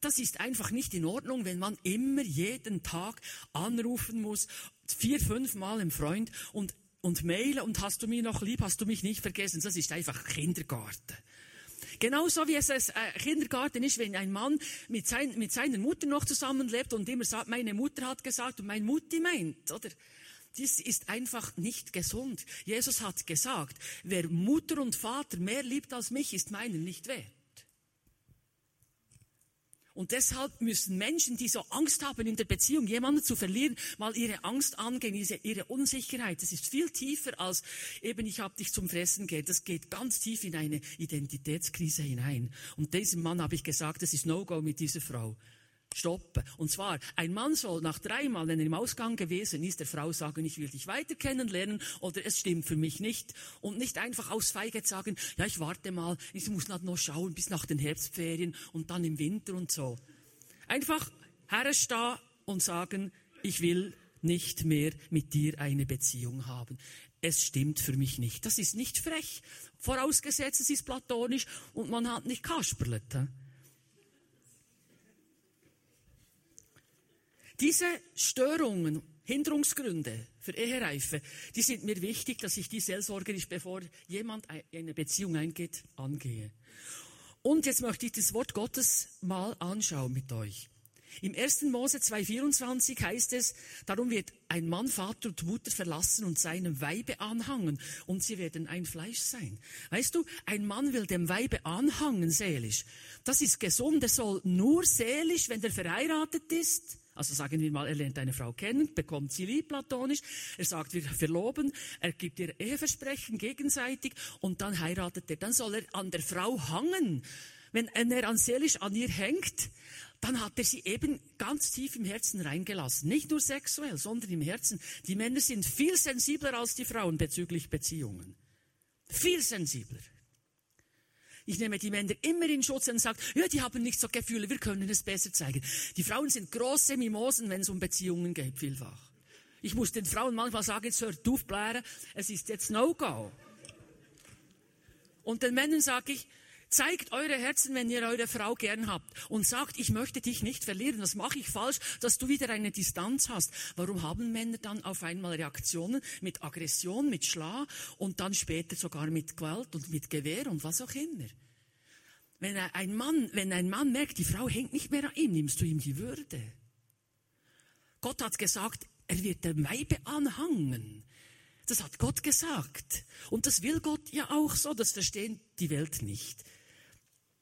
das ist einfach nicht in Ordnung, wenn man immer jeden Tag anrufen muss, vier, fünf Mal im Freund und, und mailen und hast du mich noch lieb, hast du mich nicht vergessen. Das ist einfach Kindergarten. Genauso wie es ein äh, Kindergarten ist, wenn ein Mann mit, sein, mit seiner Mutter noch zusammenlebt und immer sagt, meine Mutter hat gesagt und meine Mutti meint, oder? Dies ist einfach nicht gesund. Jesus hat gesagt, wer Mutter und Vater mehr liebt als mich, ist meiner nicht wert. Und deshalb müssen Menschen, die so Angst haben in der Beziehung, jemanden zu verlieren, mal ihre Angst angehen, ihre Unsicherheit. Das ist viel tiefer als eben, ich habe dich zum Fressen geht. Das geht ganz tief in eine Identitätskrise hinein. Und diesem Mann habe ich gesagt, das ist No-Go mit dieser Frau stoppen. Und zwar, ein Mann soll nach dreimal, wenn er im Ausgang gewesen ist, der Frau sagen, ich will dich weiter kennenlernen oder es stimmt für mich nicht. Und nicht einfach aus Feigheit sagen, ja, ich warte mal, ich muss noch schauen bis nach den Herbstferien und dann im Winter und so. Einfach herstehen und sagen, ich will nicht mehr mit dir eine Beziehung haben. Es stimmt für mich nicht. Das ist nicht frech, vorausgesetzt es ist platonisch und man hat nicht kasperlet. Diese Störungen, Hinderungsgründe für Ehereife, die sind mir wichtig, dass ich die seelsorgerisch, bevor jemand eine Beziehung eingeht, angehe. Und jetzt möchte ich das Wort Gottes mal anschauen mit euch. Im 1. Mose 2,24 heißt es, darum wird ein Mann Vater und Mutter verlassen und seinem Weibe anhangen und sie werden ein Fleisch sein. Weißt du, ein Mann will dem Weibe anhangen seelisch. Das ist gesund, er soll nur seelisch, wenn er verheiratet ist. Also sagen wir mal, er lernt eine Frau kennen, bekommt sie lieb platonisch, er sagt, wir verloben, er gibt ihr Eheversprechen gegenseitig und dann heiratet er. Dann soll er an der Frau hangen. Wenn er an seelisch an ihr hängt, dann hat er sie eben ganz tief im Herzen reingelassen. Nicht nur sexuell, sondern im Herzen. Die Männer sind viel sensibler als die Frauen bezüglich Beziehungen. Viel sensibler. Ich nehme die Männer immer in Schutz und sage, ja, die haben nicht so Gefühle, wir können es besser zeigen. Die Frauen sind große Mimosen, wenn es um Beziehungen geht, vielfach. Ich muss den Frauen manchmal sagen, jetzt hört auf, blären, es ist jetzt No-Go. Und den Männern sage ich, Zeigt eure Herzen, wenn ihr eure Frau gern habt und sagt, ich möchte dich nicht verlieren, das mache ich falsch, dass du wieder eine Distanz hast. Warum haben Männer dann auf einmal Reaktionen mit Aggression, mit Schlag und dann später sogar mit Gewalt und mit Gewehr und was auch immer? Wenn ein Mann, wenn ein Mann merkt, die Frau hängt nicht mehr an ihm, nimmst du ihm die Würde. Gott hat gesagt, er wird der Weibe anhangen. Das hat Gott gesagt. Und das will Gott ja auch so, das verstehen die Welt nicht.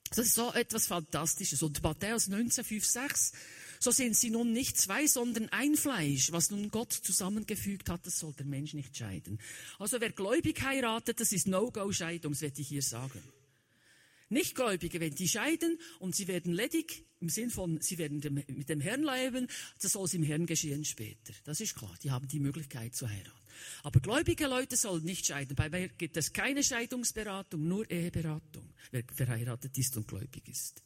Das ist so etwas Fantastisches. Und Matthäus 19, 5, 6, so sind sie nun nicht zwei, sondern ein Fleisch. Was nun Gott zusammengefügt hat, das soll der Mensch nicht scheiden. Also wer gläubig heiratet, das ist No-Go-Scheidung, das werde ich hier sagen. Nichtgläubige, wenn die scheiden und sie werden ledig, im Sinn von, sie werden mit dem Herrn leben, das soll im Herrn geschehen später. Das ist klar. Die haben die Möglichkeit zu heiraten. Aber gläubige Leute sollen nicht scheiden. Bei mir gibt es keine Scheidungsberatung, nur Eheberatung, wer verheiratet ist und gläubig ist.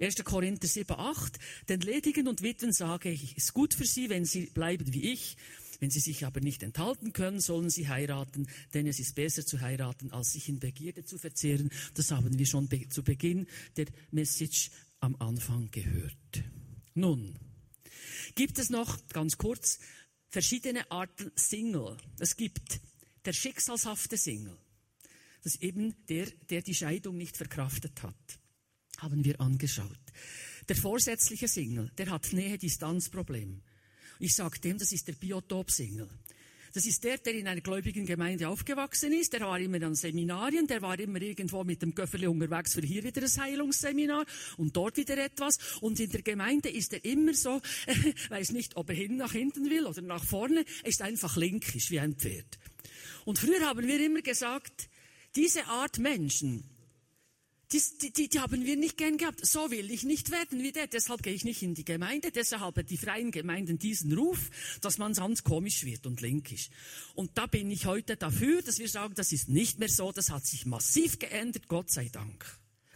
1. Korinther 7, 8. Den Ledigen und Witwen sage ich, es ist gut für sie, wenn sie bleiben wie ich. Wenn sie sich aber nicht enthalten können, sollen sie heiraten, denn es ist besser zu heiraten, als sich in Begierde zu verzehren. Das haben wir schon zu Beginn der Message am Anfang gehört. Nun, gibt es noch, ganz kurz, verschiedene Arten Single. Es gibt der schicksalshafte Single. Das ist eben der, der die Scheidung nicht verkraftet hat. Haben wir angeschaut. Der vorsätzliche Single, der hat Nähe-Distanz-Problem. Ich sage dem, das ist der Biotop-Single. Das ist der, der in einer gläubigen Gemeinde aufgewachsen ist. Der war immer an Seminarien, der war immer irgendwo mit dem Göfferli unterwegs für hier wieder ein Heilungsseminar und dort wieder etwas. Und in der Gemeinde ist er immer so, [LAUGHS] weiß nicht, ob er hin nach hinten will oder nach vorne, er ist einfach linkisch wie ein Pferd. Und früher haben wir immer gesagt, diese Art Menschen, die, die, die, haben wir nicht gern gehabt. So will ich nicht werden wie der. Deshalb gehe ich nicht in die Gemeinde. Deshalb haben die freien Gemeinden diesen Ruf, dass man sonst komisch wird und linkisch. Und da bin ich heute dafür, dass wir sagen, das ist nicht mehr so. Das hat sich massiv geändert. Gott sei Dank.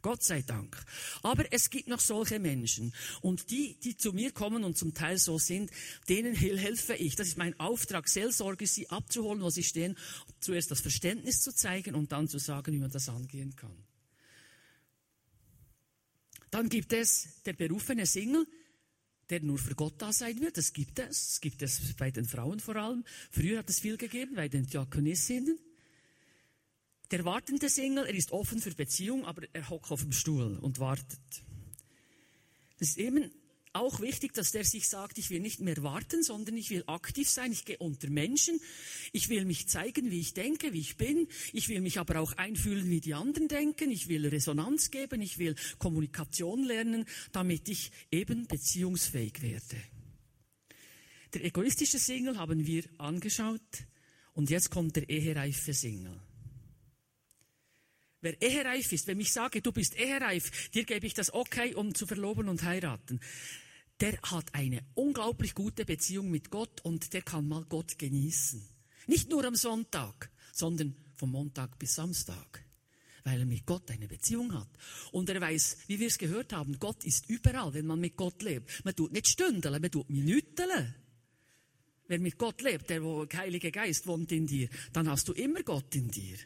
Gott sei Dank. Aber es gibt noch solche Menschen. Und die, die zu mir kommen und zum Teil so sind, denen helfe ich. Das ist mein Auftrag, Seelsorge, sie abzuholen, wo sie stehen. Zuerst das Verständnis zu zeigen und dann zu sagen, wie man das angehen kann. Dann gibt es der berufene Single, der nur für Gott da sein wird. Das gibt es. Das gibt es bei den Frauen vor allem. Früher hat es viel gegeben, bei den Diakonissinnen. Der wartende Single, er ist offen für Beziehung, aber er hockt auf dem Stuhl und wartet. Das ist eben auch wichtig, dass der sich sagt, ich will nicht mehr warten, sondern ich will aktiv sein, ich gehe unter Menschen, ich will mich zeigen, wie ich denke, wie ich bin, ich will mich aber auch einfühlen, wie die anderen denken, ich will Resonanz geben, ich will Kommunikation lernen, damit ich eben beziehungsfähig werde. Der egoistische Single haben wir angeschaut. Und jetzt kommt der ehereife Single. Wer ehereif ist, wenn ich sage, du bist ehereif, dir gebe ich das okay, um zu verloben und heiraten, der hat eine unglaublich gute Beziehung mit Gott und der kann mal Gott genießen. Nicht nur am Sonntag, sondern vom Montag bis Samstag, weil er mit Gott eine Beziehung hat. Und er weiß, wie wir es gehört haben, Gott ist überall, wenn man mit Gott lebt. Man tut nicht stündeln, man tut minüteln. Wer mit Gott lebt, der Heilige Geist wohnt in dir, dann hast du immer Gott in dir.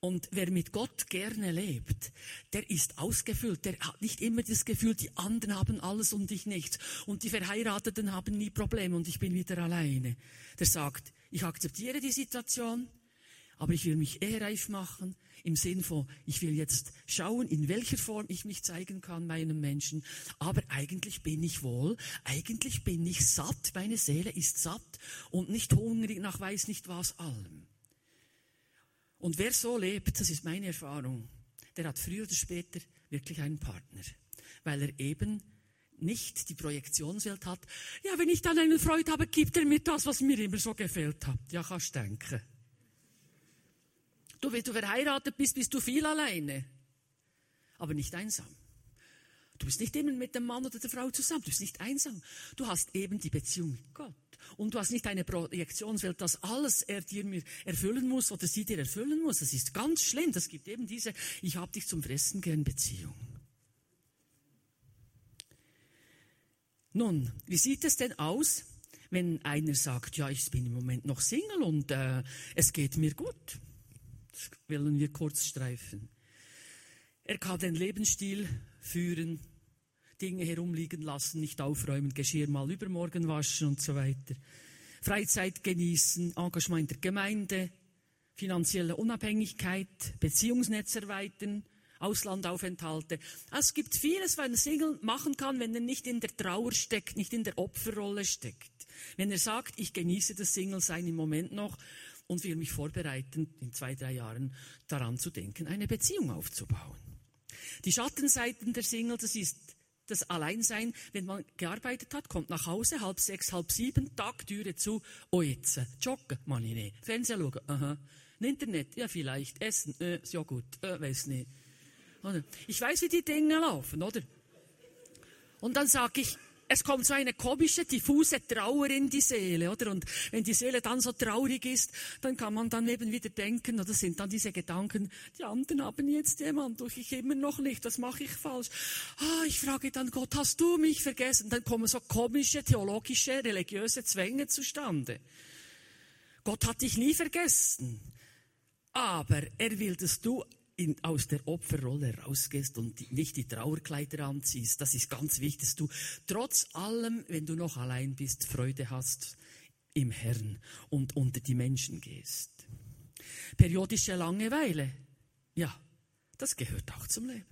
Und wer mit Gott gerne lebt, der ist ausgefüllt. Der hat nicht immer das Gefühl, die anderen haben alles und ich nichts. Und die Verheirateten haben nie Probleme und ich bin wieder alleine. Der sagt, ich akzeptiere die Situation, Aber ich will mich ehereif machen im Sinn von, ich will jetzt schauen, in welcher Form ich mich zeigen kann meinem Menschen. Aber eigentlich bin ich wohl, eigentlich bin ich satt, meine Seele ist satt und nicht hungrig nach weiß nicht was allem. Und wer so lebt, das ist meine Erfahrung, der hat früher oder später wirklich einen Partner, weil er eben nicht die Projektionswelt hat. Ja, wenn ich dann einen Freund habe, gibt er mir das, was mir immer so gefällt hat. Ja, kannst denken. Du, wenn du verheiratet bist, bist du viel alleine, aber nicht einsam. Du bist nicht immer mit dem Mann oder der Frau zusammen, du bist nicht einsam. Du hast eben die Beziehung mit Gott. Und du hast nicht eine Projektionswelt, dass alles er dir erfüllen muss oder sie dir erfüllen muss. Das ist ganz schlimm. Das gibt eben diese, ich habe dich zum Fressen gern Beziehung. Nun, wie sieht es denn aus, wenn einer sagt, ja, ich bin im Moment noch Single und äh, es geht mir gut? Das wollen wir kurz streifen. Er kann den Lebensstil führen, Dinge herumliegen lassen, nicht aufräumen, Geschirr mal übermorgen waschen und so weiter. Freizeit genießen, Engagement in der Gemeinde, finanzielle Unabhängigkeit, Beziehungsnetz erweitern, Auslandaufenthalte. Es gibt vieles, was ein Single machen kann, wenn er nicht in der Trauer steckt, nicht in der Opferrolle steckt. Wenn er sagt, ich genieße das Single-Sein im Moment noch und will mich vorbereiten, in zwei, drei Jahren daran zu denken, eine Beziehung aufzubauen. Die Schattenseiten der Single, das ist das Alleinsein, wenn man gearbeitet hat, kommt nach Hause, halb sechs, halb sieben, Tag, Türe zu, oh jetzt, joggen, man ich nicht, Fernsehen schauen, aha, Internet, ja vielleicht, Essen, äh, ja gut, äh, weiß nicht. Ich weiß, wie die Dinge laufen, oder? Und dann sage ich, es kommt so eine komische, diffuse Trauer in die Seele, oder? Und wenn die Seele dann so traurig ist, dann kann man dann eben wieder denken, oder sind dann diese Gedanken, die anderen haben jetzt jemand, doch ich immer noch nicht, was mache ich falsch? Ah, ich frage dann Gott, hast du mich vergessen? Dann kommen so komische, theologische, religiöse Zwänge zustande. Gott hat dich nie vergessen. Aber er will, dass du in, aus der Opferrolle rausgehst und nicht die Trauerkleider anziehst. Das ist ganz wichtig, dass du trotz allem, wenn du noch allein bist, Freude hast im Herrn und unter die Menschen gehst. Periodische Langeweile, ja, das gehört auch zum Leben.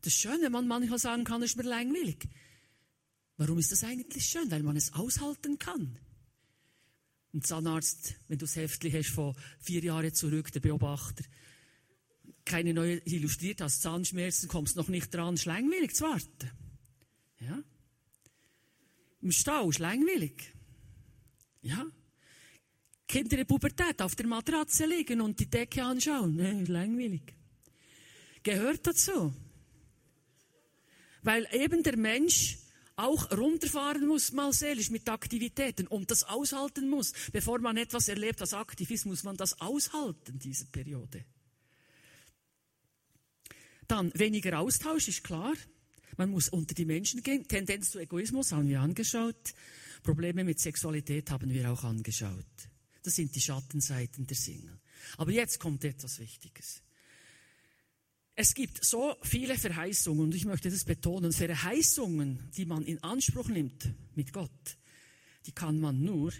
Das Schöne, man manchmal sagen kann, ist mir langweilig. Warum ist das eigentlich schön? Weil man es aushalten kann. Ein Zahnarzt, wenn du das Heftchen hast von vier Jahren zurück, der Beobachter, keine neue illustriert hast, Zahnschmerzen, kommst noch nicht dran, ist langweilig zu warten. Ja? Im Stau ist langweilig. Ja? Kinder in Pubertät auf der Matratze liegen und die Decke anschauen, ne, ist langweilig. Gehört dazu. Weil eben der Mensch auch runterfahren muss, mal seelisch mit Aktivitäten und das aushalten muss. Bevor man etwas erlebt, was aktiv ist, muss man das aushalten, diese Periode. Dann weniger Austausch ist klar. Man muss unter die Menschen gehen. Tendenz zu Egoismus haben wir angeschaut. Probleme mit Sexualität haben wir auch angeschaut. Das sind die Schattenseiten der Single. Aber jetzt kommt etwas Wichtiges. Es gibt so viele Verheißungen, und ich möchte das betonen, Verheißungen, die man in Anspruch nimmt mit Gott, die kann man nur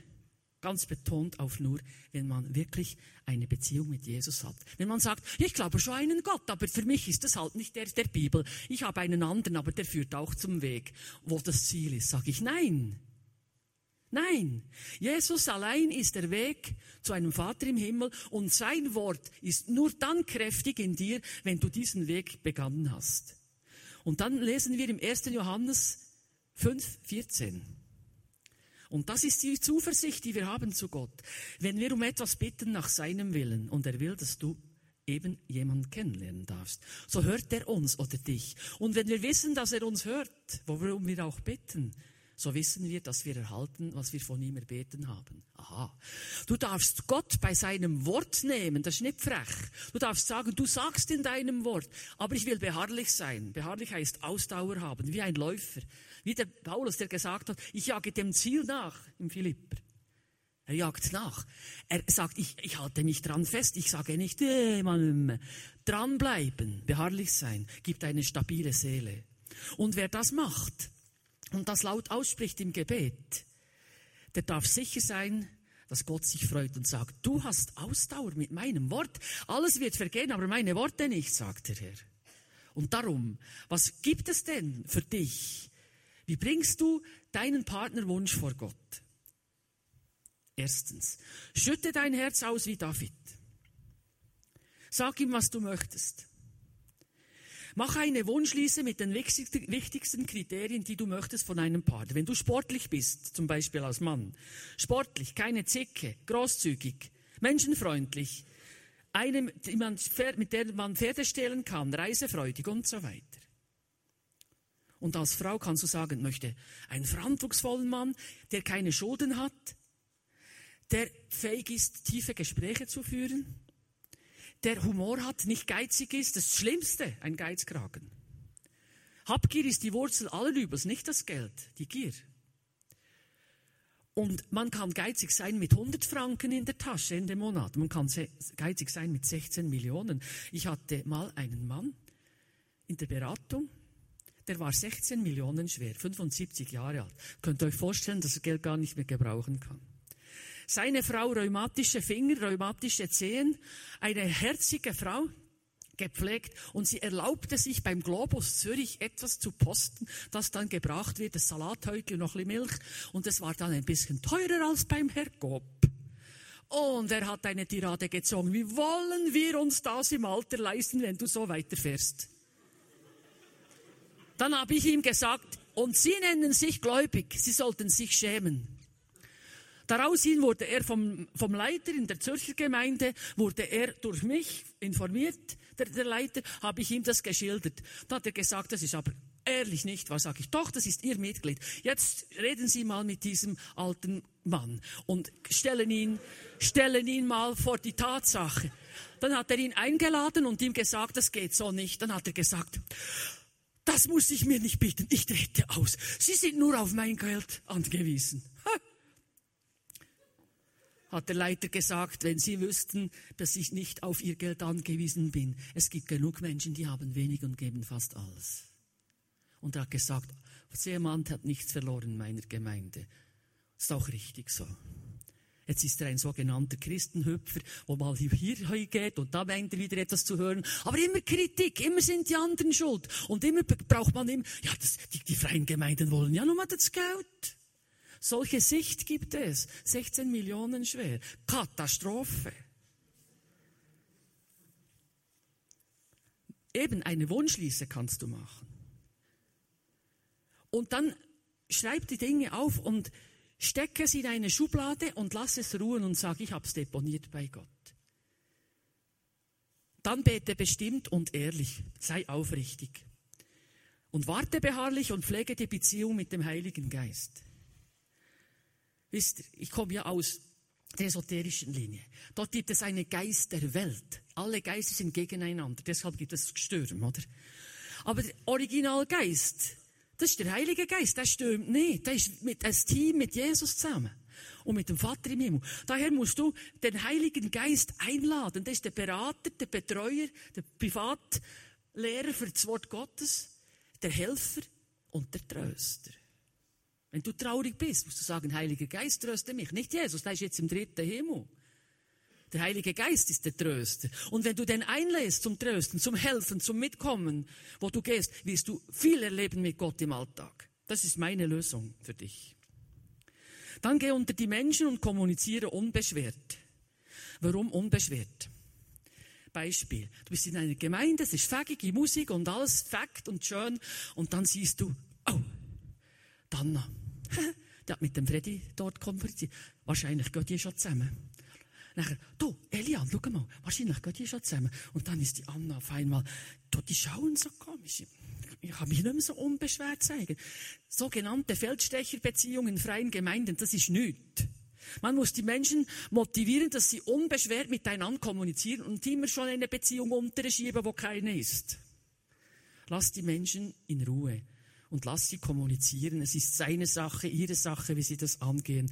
Ganz betont auf nur, wenn man wirklich eine Beziehung mit Jesus hat. Wenn man sagt, ich glaube schon einen Gott, aber für mich ist das halt nicht der der Bibel. Ich habe einen anderen, aber der führt auch zum Weg, wo das Ziel ist. Sage ich nein. Nein, Jesus allein ist der Weg zu einem Vater im Himmel und sein Wort ist nur dann kräftig in dir, wenn du diesen Weg begonnen hast. Und dann lesen wir im 1. Johannes 5, 14. Und das ist die Zuversicht, die wir haben zu Gott. Wenn wir um etwas bitten nach seinem Willen und er will, dass du eben jemanden kennenlernen darfst, so hört er uns oder dich. Und wenn wir wissen, dass er uns hört, worum wir auch bitten, so wissen wir, dass wir erhalten, was wir von ihm erbeten haben. Aha. Du darfst Gott bei seinem Wort nehmen, das ist nicht frech. Du darfst sagen, du sagst in deinem Wort, aber ich will beharrlich sein. Beharrlich heißt Ausdauer haben, wie ein Läufer. Wie der Paulus, der gesagt hat, ich jage dem Ziel nach im Philipper. Er jagt nach. Er sagt, ich, ich halte mich dran fest. Ich sage nicht, äh, man, dranbleiben, beharrlich sein, gibt eine stabile Seele. Und wer das macht und das laut ausspricht im Gebet, der darf sicher sein, dass Gott sich freut und sagt, du hast Ausdauer mit meinem Wort. Alles wird vergehen, aber meine Worte nicht, sagt der Herr. Und darum, was gibt es denn für dich? Wie bringst du deinen Partnerwunsch vor Gott? Erstens, schütte dein Herz aus wie David. Sag ihm, was du möchtest. Mach eine Wunschliste mit den wichtigsten Kriterien, die du möchtest von einem Partner. Wenn du sportlich bist, zum Beispiel als Mann, sportlich, keine Zicke, großzügig, menschenfreundlich, eine, mit der man Pferde stehlen kann, reisefreudig und so weiter. Und als Frau kannst du sagen, möchte einen verantwortungsvollen Mann, der keine Schulden hat, der fähig ist, tiefe Gespräche zu führen, der Humor hat, nicht geizig ist, das Schlimmste, ein Geizkragen. Habgier ist die Wurzel aller Übels, nicht das Geld, die Gier. Und man kann geizig sein mit 100 Franken in der Tasche Ende Monat. Man kann geizig sein mit 16 Millionen. Ich hatte mal einen Mann in der Beratung, der war 16 Millionen schwer, 75 Jahre alt. Könnt ihr euch vorstellen, dass er Geld gar nicht mehr gebrauchen kann. Seine Frau rheumatische Finger, rheumatische Zehen, eine herzige Frau, gepflegt und sie erlaubte sich beim Globus Zürich etwas zu posten, das dann gebracht wird, das Salathäutchen und noch ein bisschen Milch und es war dann ein bisschen teurer als beim Herr Gob. Und er hat eine Tirade gezogen. Wie wollen wir uns das im Alter leisten, wenn du so weiterfährst? Dann habe ich ihm gesagt, und Sie nennen sich gläubig, Sie sollten sich schämen. Daraushin wurde er vom, vom Leiter in der Zürcher Gemeinde, wurde er durch mich informiert, der, der Leiter, habe ich ihm das geschildert. Da hat er gesagt, das ist aber ehrlich nicht Was Sage ich, doch, das ist Ihr Mitglied. Jetzt reden Sie mal mit diesem alten Mann und stellen ihn, stellen ihn mal vor die Tatsache. Dann hat er ihn eingeladen und ihm gesagt, das geht so nicht. Dann hat er gesagt, das muss ich mir nicht bieten, ich trete aus. Sie sind nur auf mein Geld angewiesen hat der Leiter gesagt, wenn Sie wüssten, dass ich nicht auf Ihr Geld angewiesen bin. Es gibt genug Menschen, die haben wenig und geben fast alles. Und er hat gesagt, jemand hat nichts verloren in meiner Gemeinde. Ist auch richtig so. Jetzt ist er ein sogenannter Christenhüpfer, wo mal hier geht und da meint er wieder etwas zu hören. Aber immer Kritik, immer sind die anderen schuld. Und immer braucht man immer, ja, das, die, die freien Gemeinden wollen ja nur mal das Geld. Solche Sicht gibt es. 16 Millionen schwer. Katastrophe. Eben eine Wunschliste kannst du machen. Und dann schreib die Dinge auf und stecke sie in eine Schublade und lass es ruhen und sag, ich habe es deponiert bei Gott. Dann bete bestimmt und ehrlich, sei aufrichtig. Und warte beharrlich und pflege die Beziehung mit dem Heiligen Geist. Wisst ihr, ich komme ja aus der esoterischen Linie. Dort gibt es einen Geist der Welt. Alle Geister sind gegeneinander. Deshalb gibt es Stürme, oder? Aber der Originalgeist, das ist der Heilige Geist, der stürmt nicht. Der ist mit einem Team mit Jesus zusammen. Und mit dem Vater im Himmel. Daher musst du den Heiligen Geist einladen. Das ist der Berater, der Betreuer, der Privatlehrer für das Wort Gottes, der Helfer und der Tröster. Wenn du traurig bist, musst du sagen, Heiliger Geist, tröste mich. Nicht Jesus, der ist jetzt im dritten Himmel. Der Heilige Geist ist der Tröster. Und wenn du den einlässt zum Trösten, zum Helfen, zum Mitkommen, wo du gehst, wirst du viel erleben mit Gott im Alltag. Das ist meine Lösung für dich. Dann geh unter die Menschen und kommuniziere unbeschwert. Warum unbeschwert? Beispiel. Du bist in einer Gemeinde, es ist fägige Musik und alles fakt und schön und dann siehst du, oh, Anna. [LAUGHS] Der hat mit dem Freddy dort konferenziert. Wahrscheinlich gehen die schon zusammen. Nachher, du, Elian, schau mal, wahrscheinlich gehen die schon zusammen. Und dann ist die Anna auf einmal, du, die schauen so komisch. Ich kann mich nicht mehr so unbeschwert zeigen. Sogenannte Feldstecherbeziehungen in freien Gemeinden, das ist nichts. Man muss die Menschen motivieren, dass sie unbeschwert miteinander kommunizieren und immer schon eine Beziehung unterschieben, wo keine ist. Lass die Menschen in Ruhe und lass sie kommunizieren. Es ist seine Sache, ihre Sache, wie sie das angehen.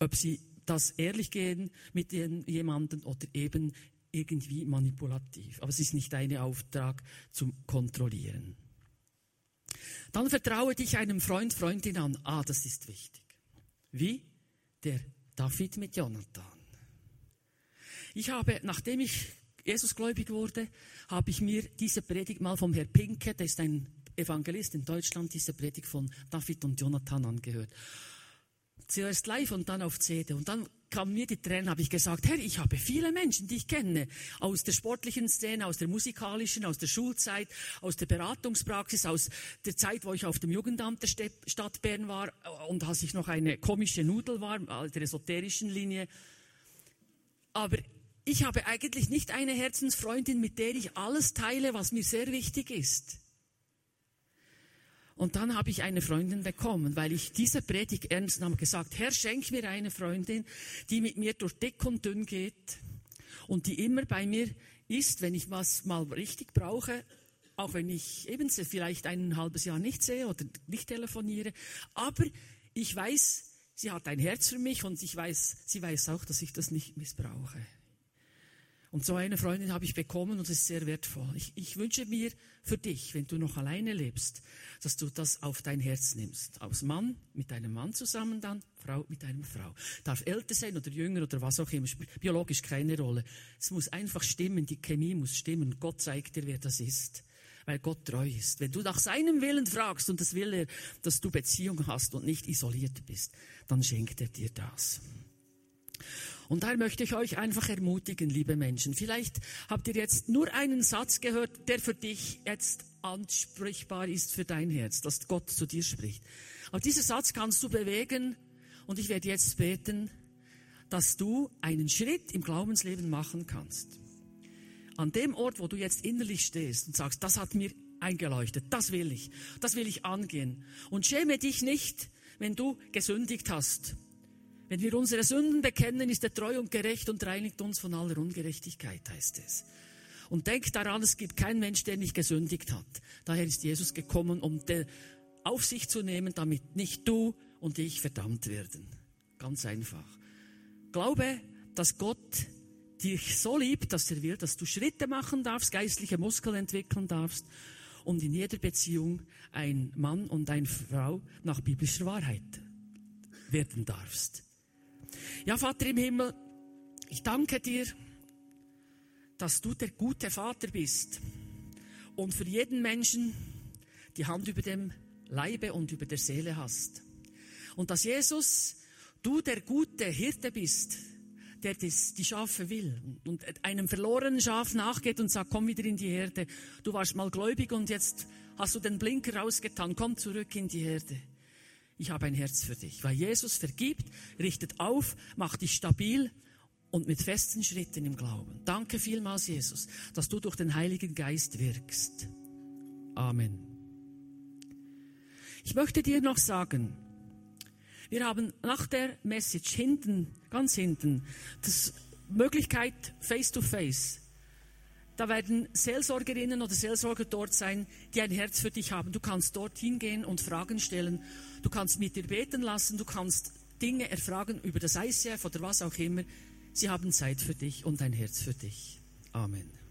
Ob sie das ehrlich gehen mit jemandem oder eben irgendwie manipulativ. Aber es ist nicht dein Auftrag zum Kontrollieren. Dann vertraue dich einem Freund, Freundin an. Ah, das ist wichtig. Wie? Der David mit Jonathan. Ich habe, nachdem ich Jesusgläubig wurde, habe ich mir diese Predigt mal vom Herr Pinke, der ist ein Evangelist in Deutschland, diese Predigt von David und Jonathan angehört. Zuerst live und dann auf CD. Und dann kamen mir die Tränen, habe ich gesagt, Herr, ich habe viele Menschen, die ich kenne, aus der sportlichen Szene, aus der musikalischen, aus der Schulzeit, aus der Beratungspraxis, aus der Zeit, wo ich auf dem Jugendamt der Stadt Bern war und als ich noch eine komische Nudel war, der esoterischen Linie. Aber ich habe eigentlich nicht eine Herzensfreundin, mit der ich alles teile, was mir sehr wichtig ist. Und dann habe ich eine Freundin bekommen, weil ich diese Predigt ernst nahm, gesagt, Herr, schenk mir eine Freundin, die mit mir durch dick und dünn geht und die immer bei mir ist, wenn ich was mal richtig brauche, auch wenn ich eben sie vielleicht ein halbes Jahr nicht sehe oder nicht telefoniere. Aber ich weiß, sie hat ein Herz für mich und ich weiß, sie weiß auch, dass ich das nicht missbrauche. Und so eine Freundin habe ich bekommen und es ist sehr wertvoll. Ich, ich, wünsche mir für dich, wenn du noch alleine lebst, dass du das auf dein Herz nimmst. Aus Mann mit einem Mann zusammen dann, Frau mit einer Frau. Darf älter sein oder jünger oder was auch immer, spielt biologisch keine Rolle. Es muss einfach stimmen, die Chemie muss stimmen. Gott zeigt dir, wer das ist. Weil Gott treu ist. Wenn du nach seinem Willen fragst und das will er, dass du Beziehung hast und nicht isoliert bist, dann schenkt er dir das. Und daher möchte ich euch einfach ermutigen, liebe Menschen. Vielleicht habt ihr jetzt nur einen Satz gehört, der für dich jetzt ansprechbar ist für dein Herz, dass Gott zu dir spricht. Aber diesen Satz kannst du bewegen und ich werde jetzt beten, dass du einen Schritt im Glaubensleben machen kannst. An dem Ort, wo du jetzt innerlich stehst und sagst, das hat mir eingeleuchtet, das will ich, das will ich angehen. Und schäme dich nicht, wenn du gesündigt hast wenn wir unsere Sünden bekennen, ist er treu und gerecht und reinigt uns von aller Ungerechtigkeit, heißt es. Und denk daran, es gibt keinen Mensch, der nicht gesündigt hat. Daher ist Jesus gekommen, um auf sich zu nehmen, damit nicht du und ich verdammt werden. Ganz einfach. Glaube, dass Gott dich so liebt, dass er will, dass du Schritte machen darfst, geistliche Muskeln entwickeln darfst und in jeder Beziehung ein Mann und eine Frau nach biblischer Wahrheit werden darfst. Ja, Vater im Himmel, ich danke dir, dass du der gute Vater bist und für jeden Menschen die Hand über dem Leibe und über der Seele hast. Und dass Jesus, du der gute Hirte bist, der die Schafe will und einem verlorenen Schaf nachgeht und sagt, komm wieder in die Herde. Du warst mal gläubig und jetzt hast du den Blinker rausgetan, komm zurück in die Herde ich habe ein Herz für dich. Weil Jesus vergibt, richtet auf, macht dich stabil und mit festen Schritten im Glauben. Danke vielmals, Jesus, dass du durch den Heiligen Geist wirkst. Amen. Ich möchte dir noch sagen, wir haben nach der Message hinten, ganz hinten, das Möglichkeit face to face da werden Seelsorgerinnen oder Seelsorger dort sein, die ein Herz für dich haben. Du kannst dorthin gehen und Fragen stellen. Du kannst mit dir beten lassen. Du kannst Dinge erfragen über das ICF oder was auch immer. Sie haben Zeit für dich und ein Herz für dich. Amen.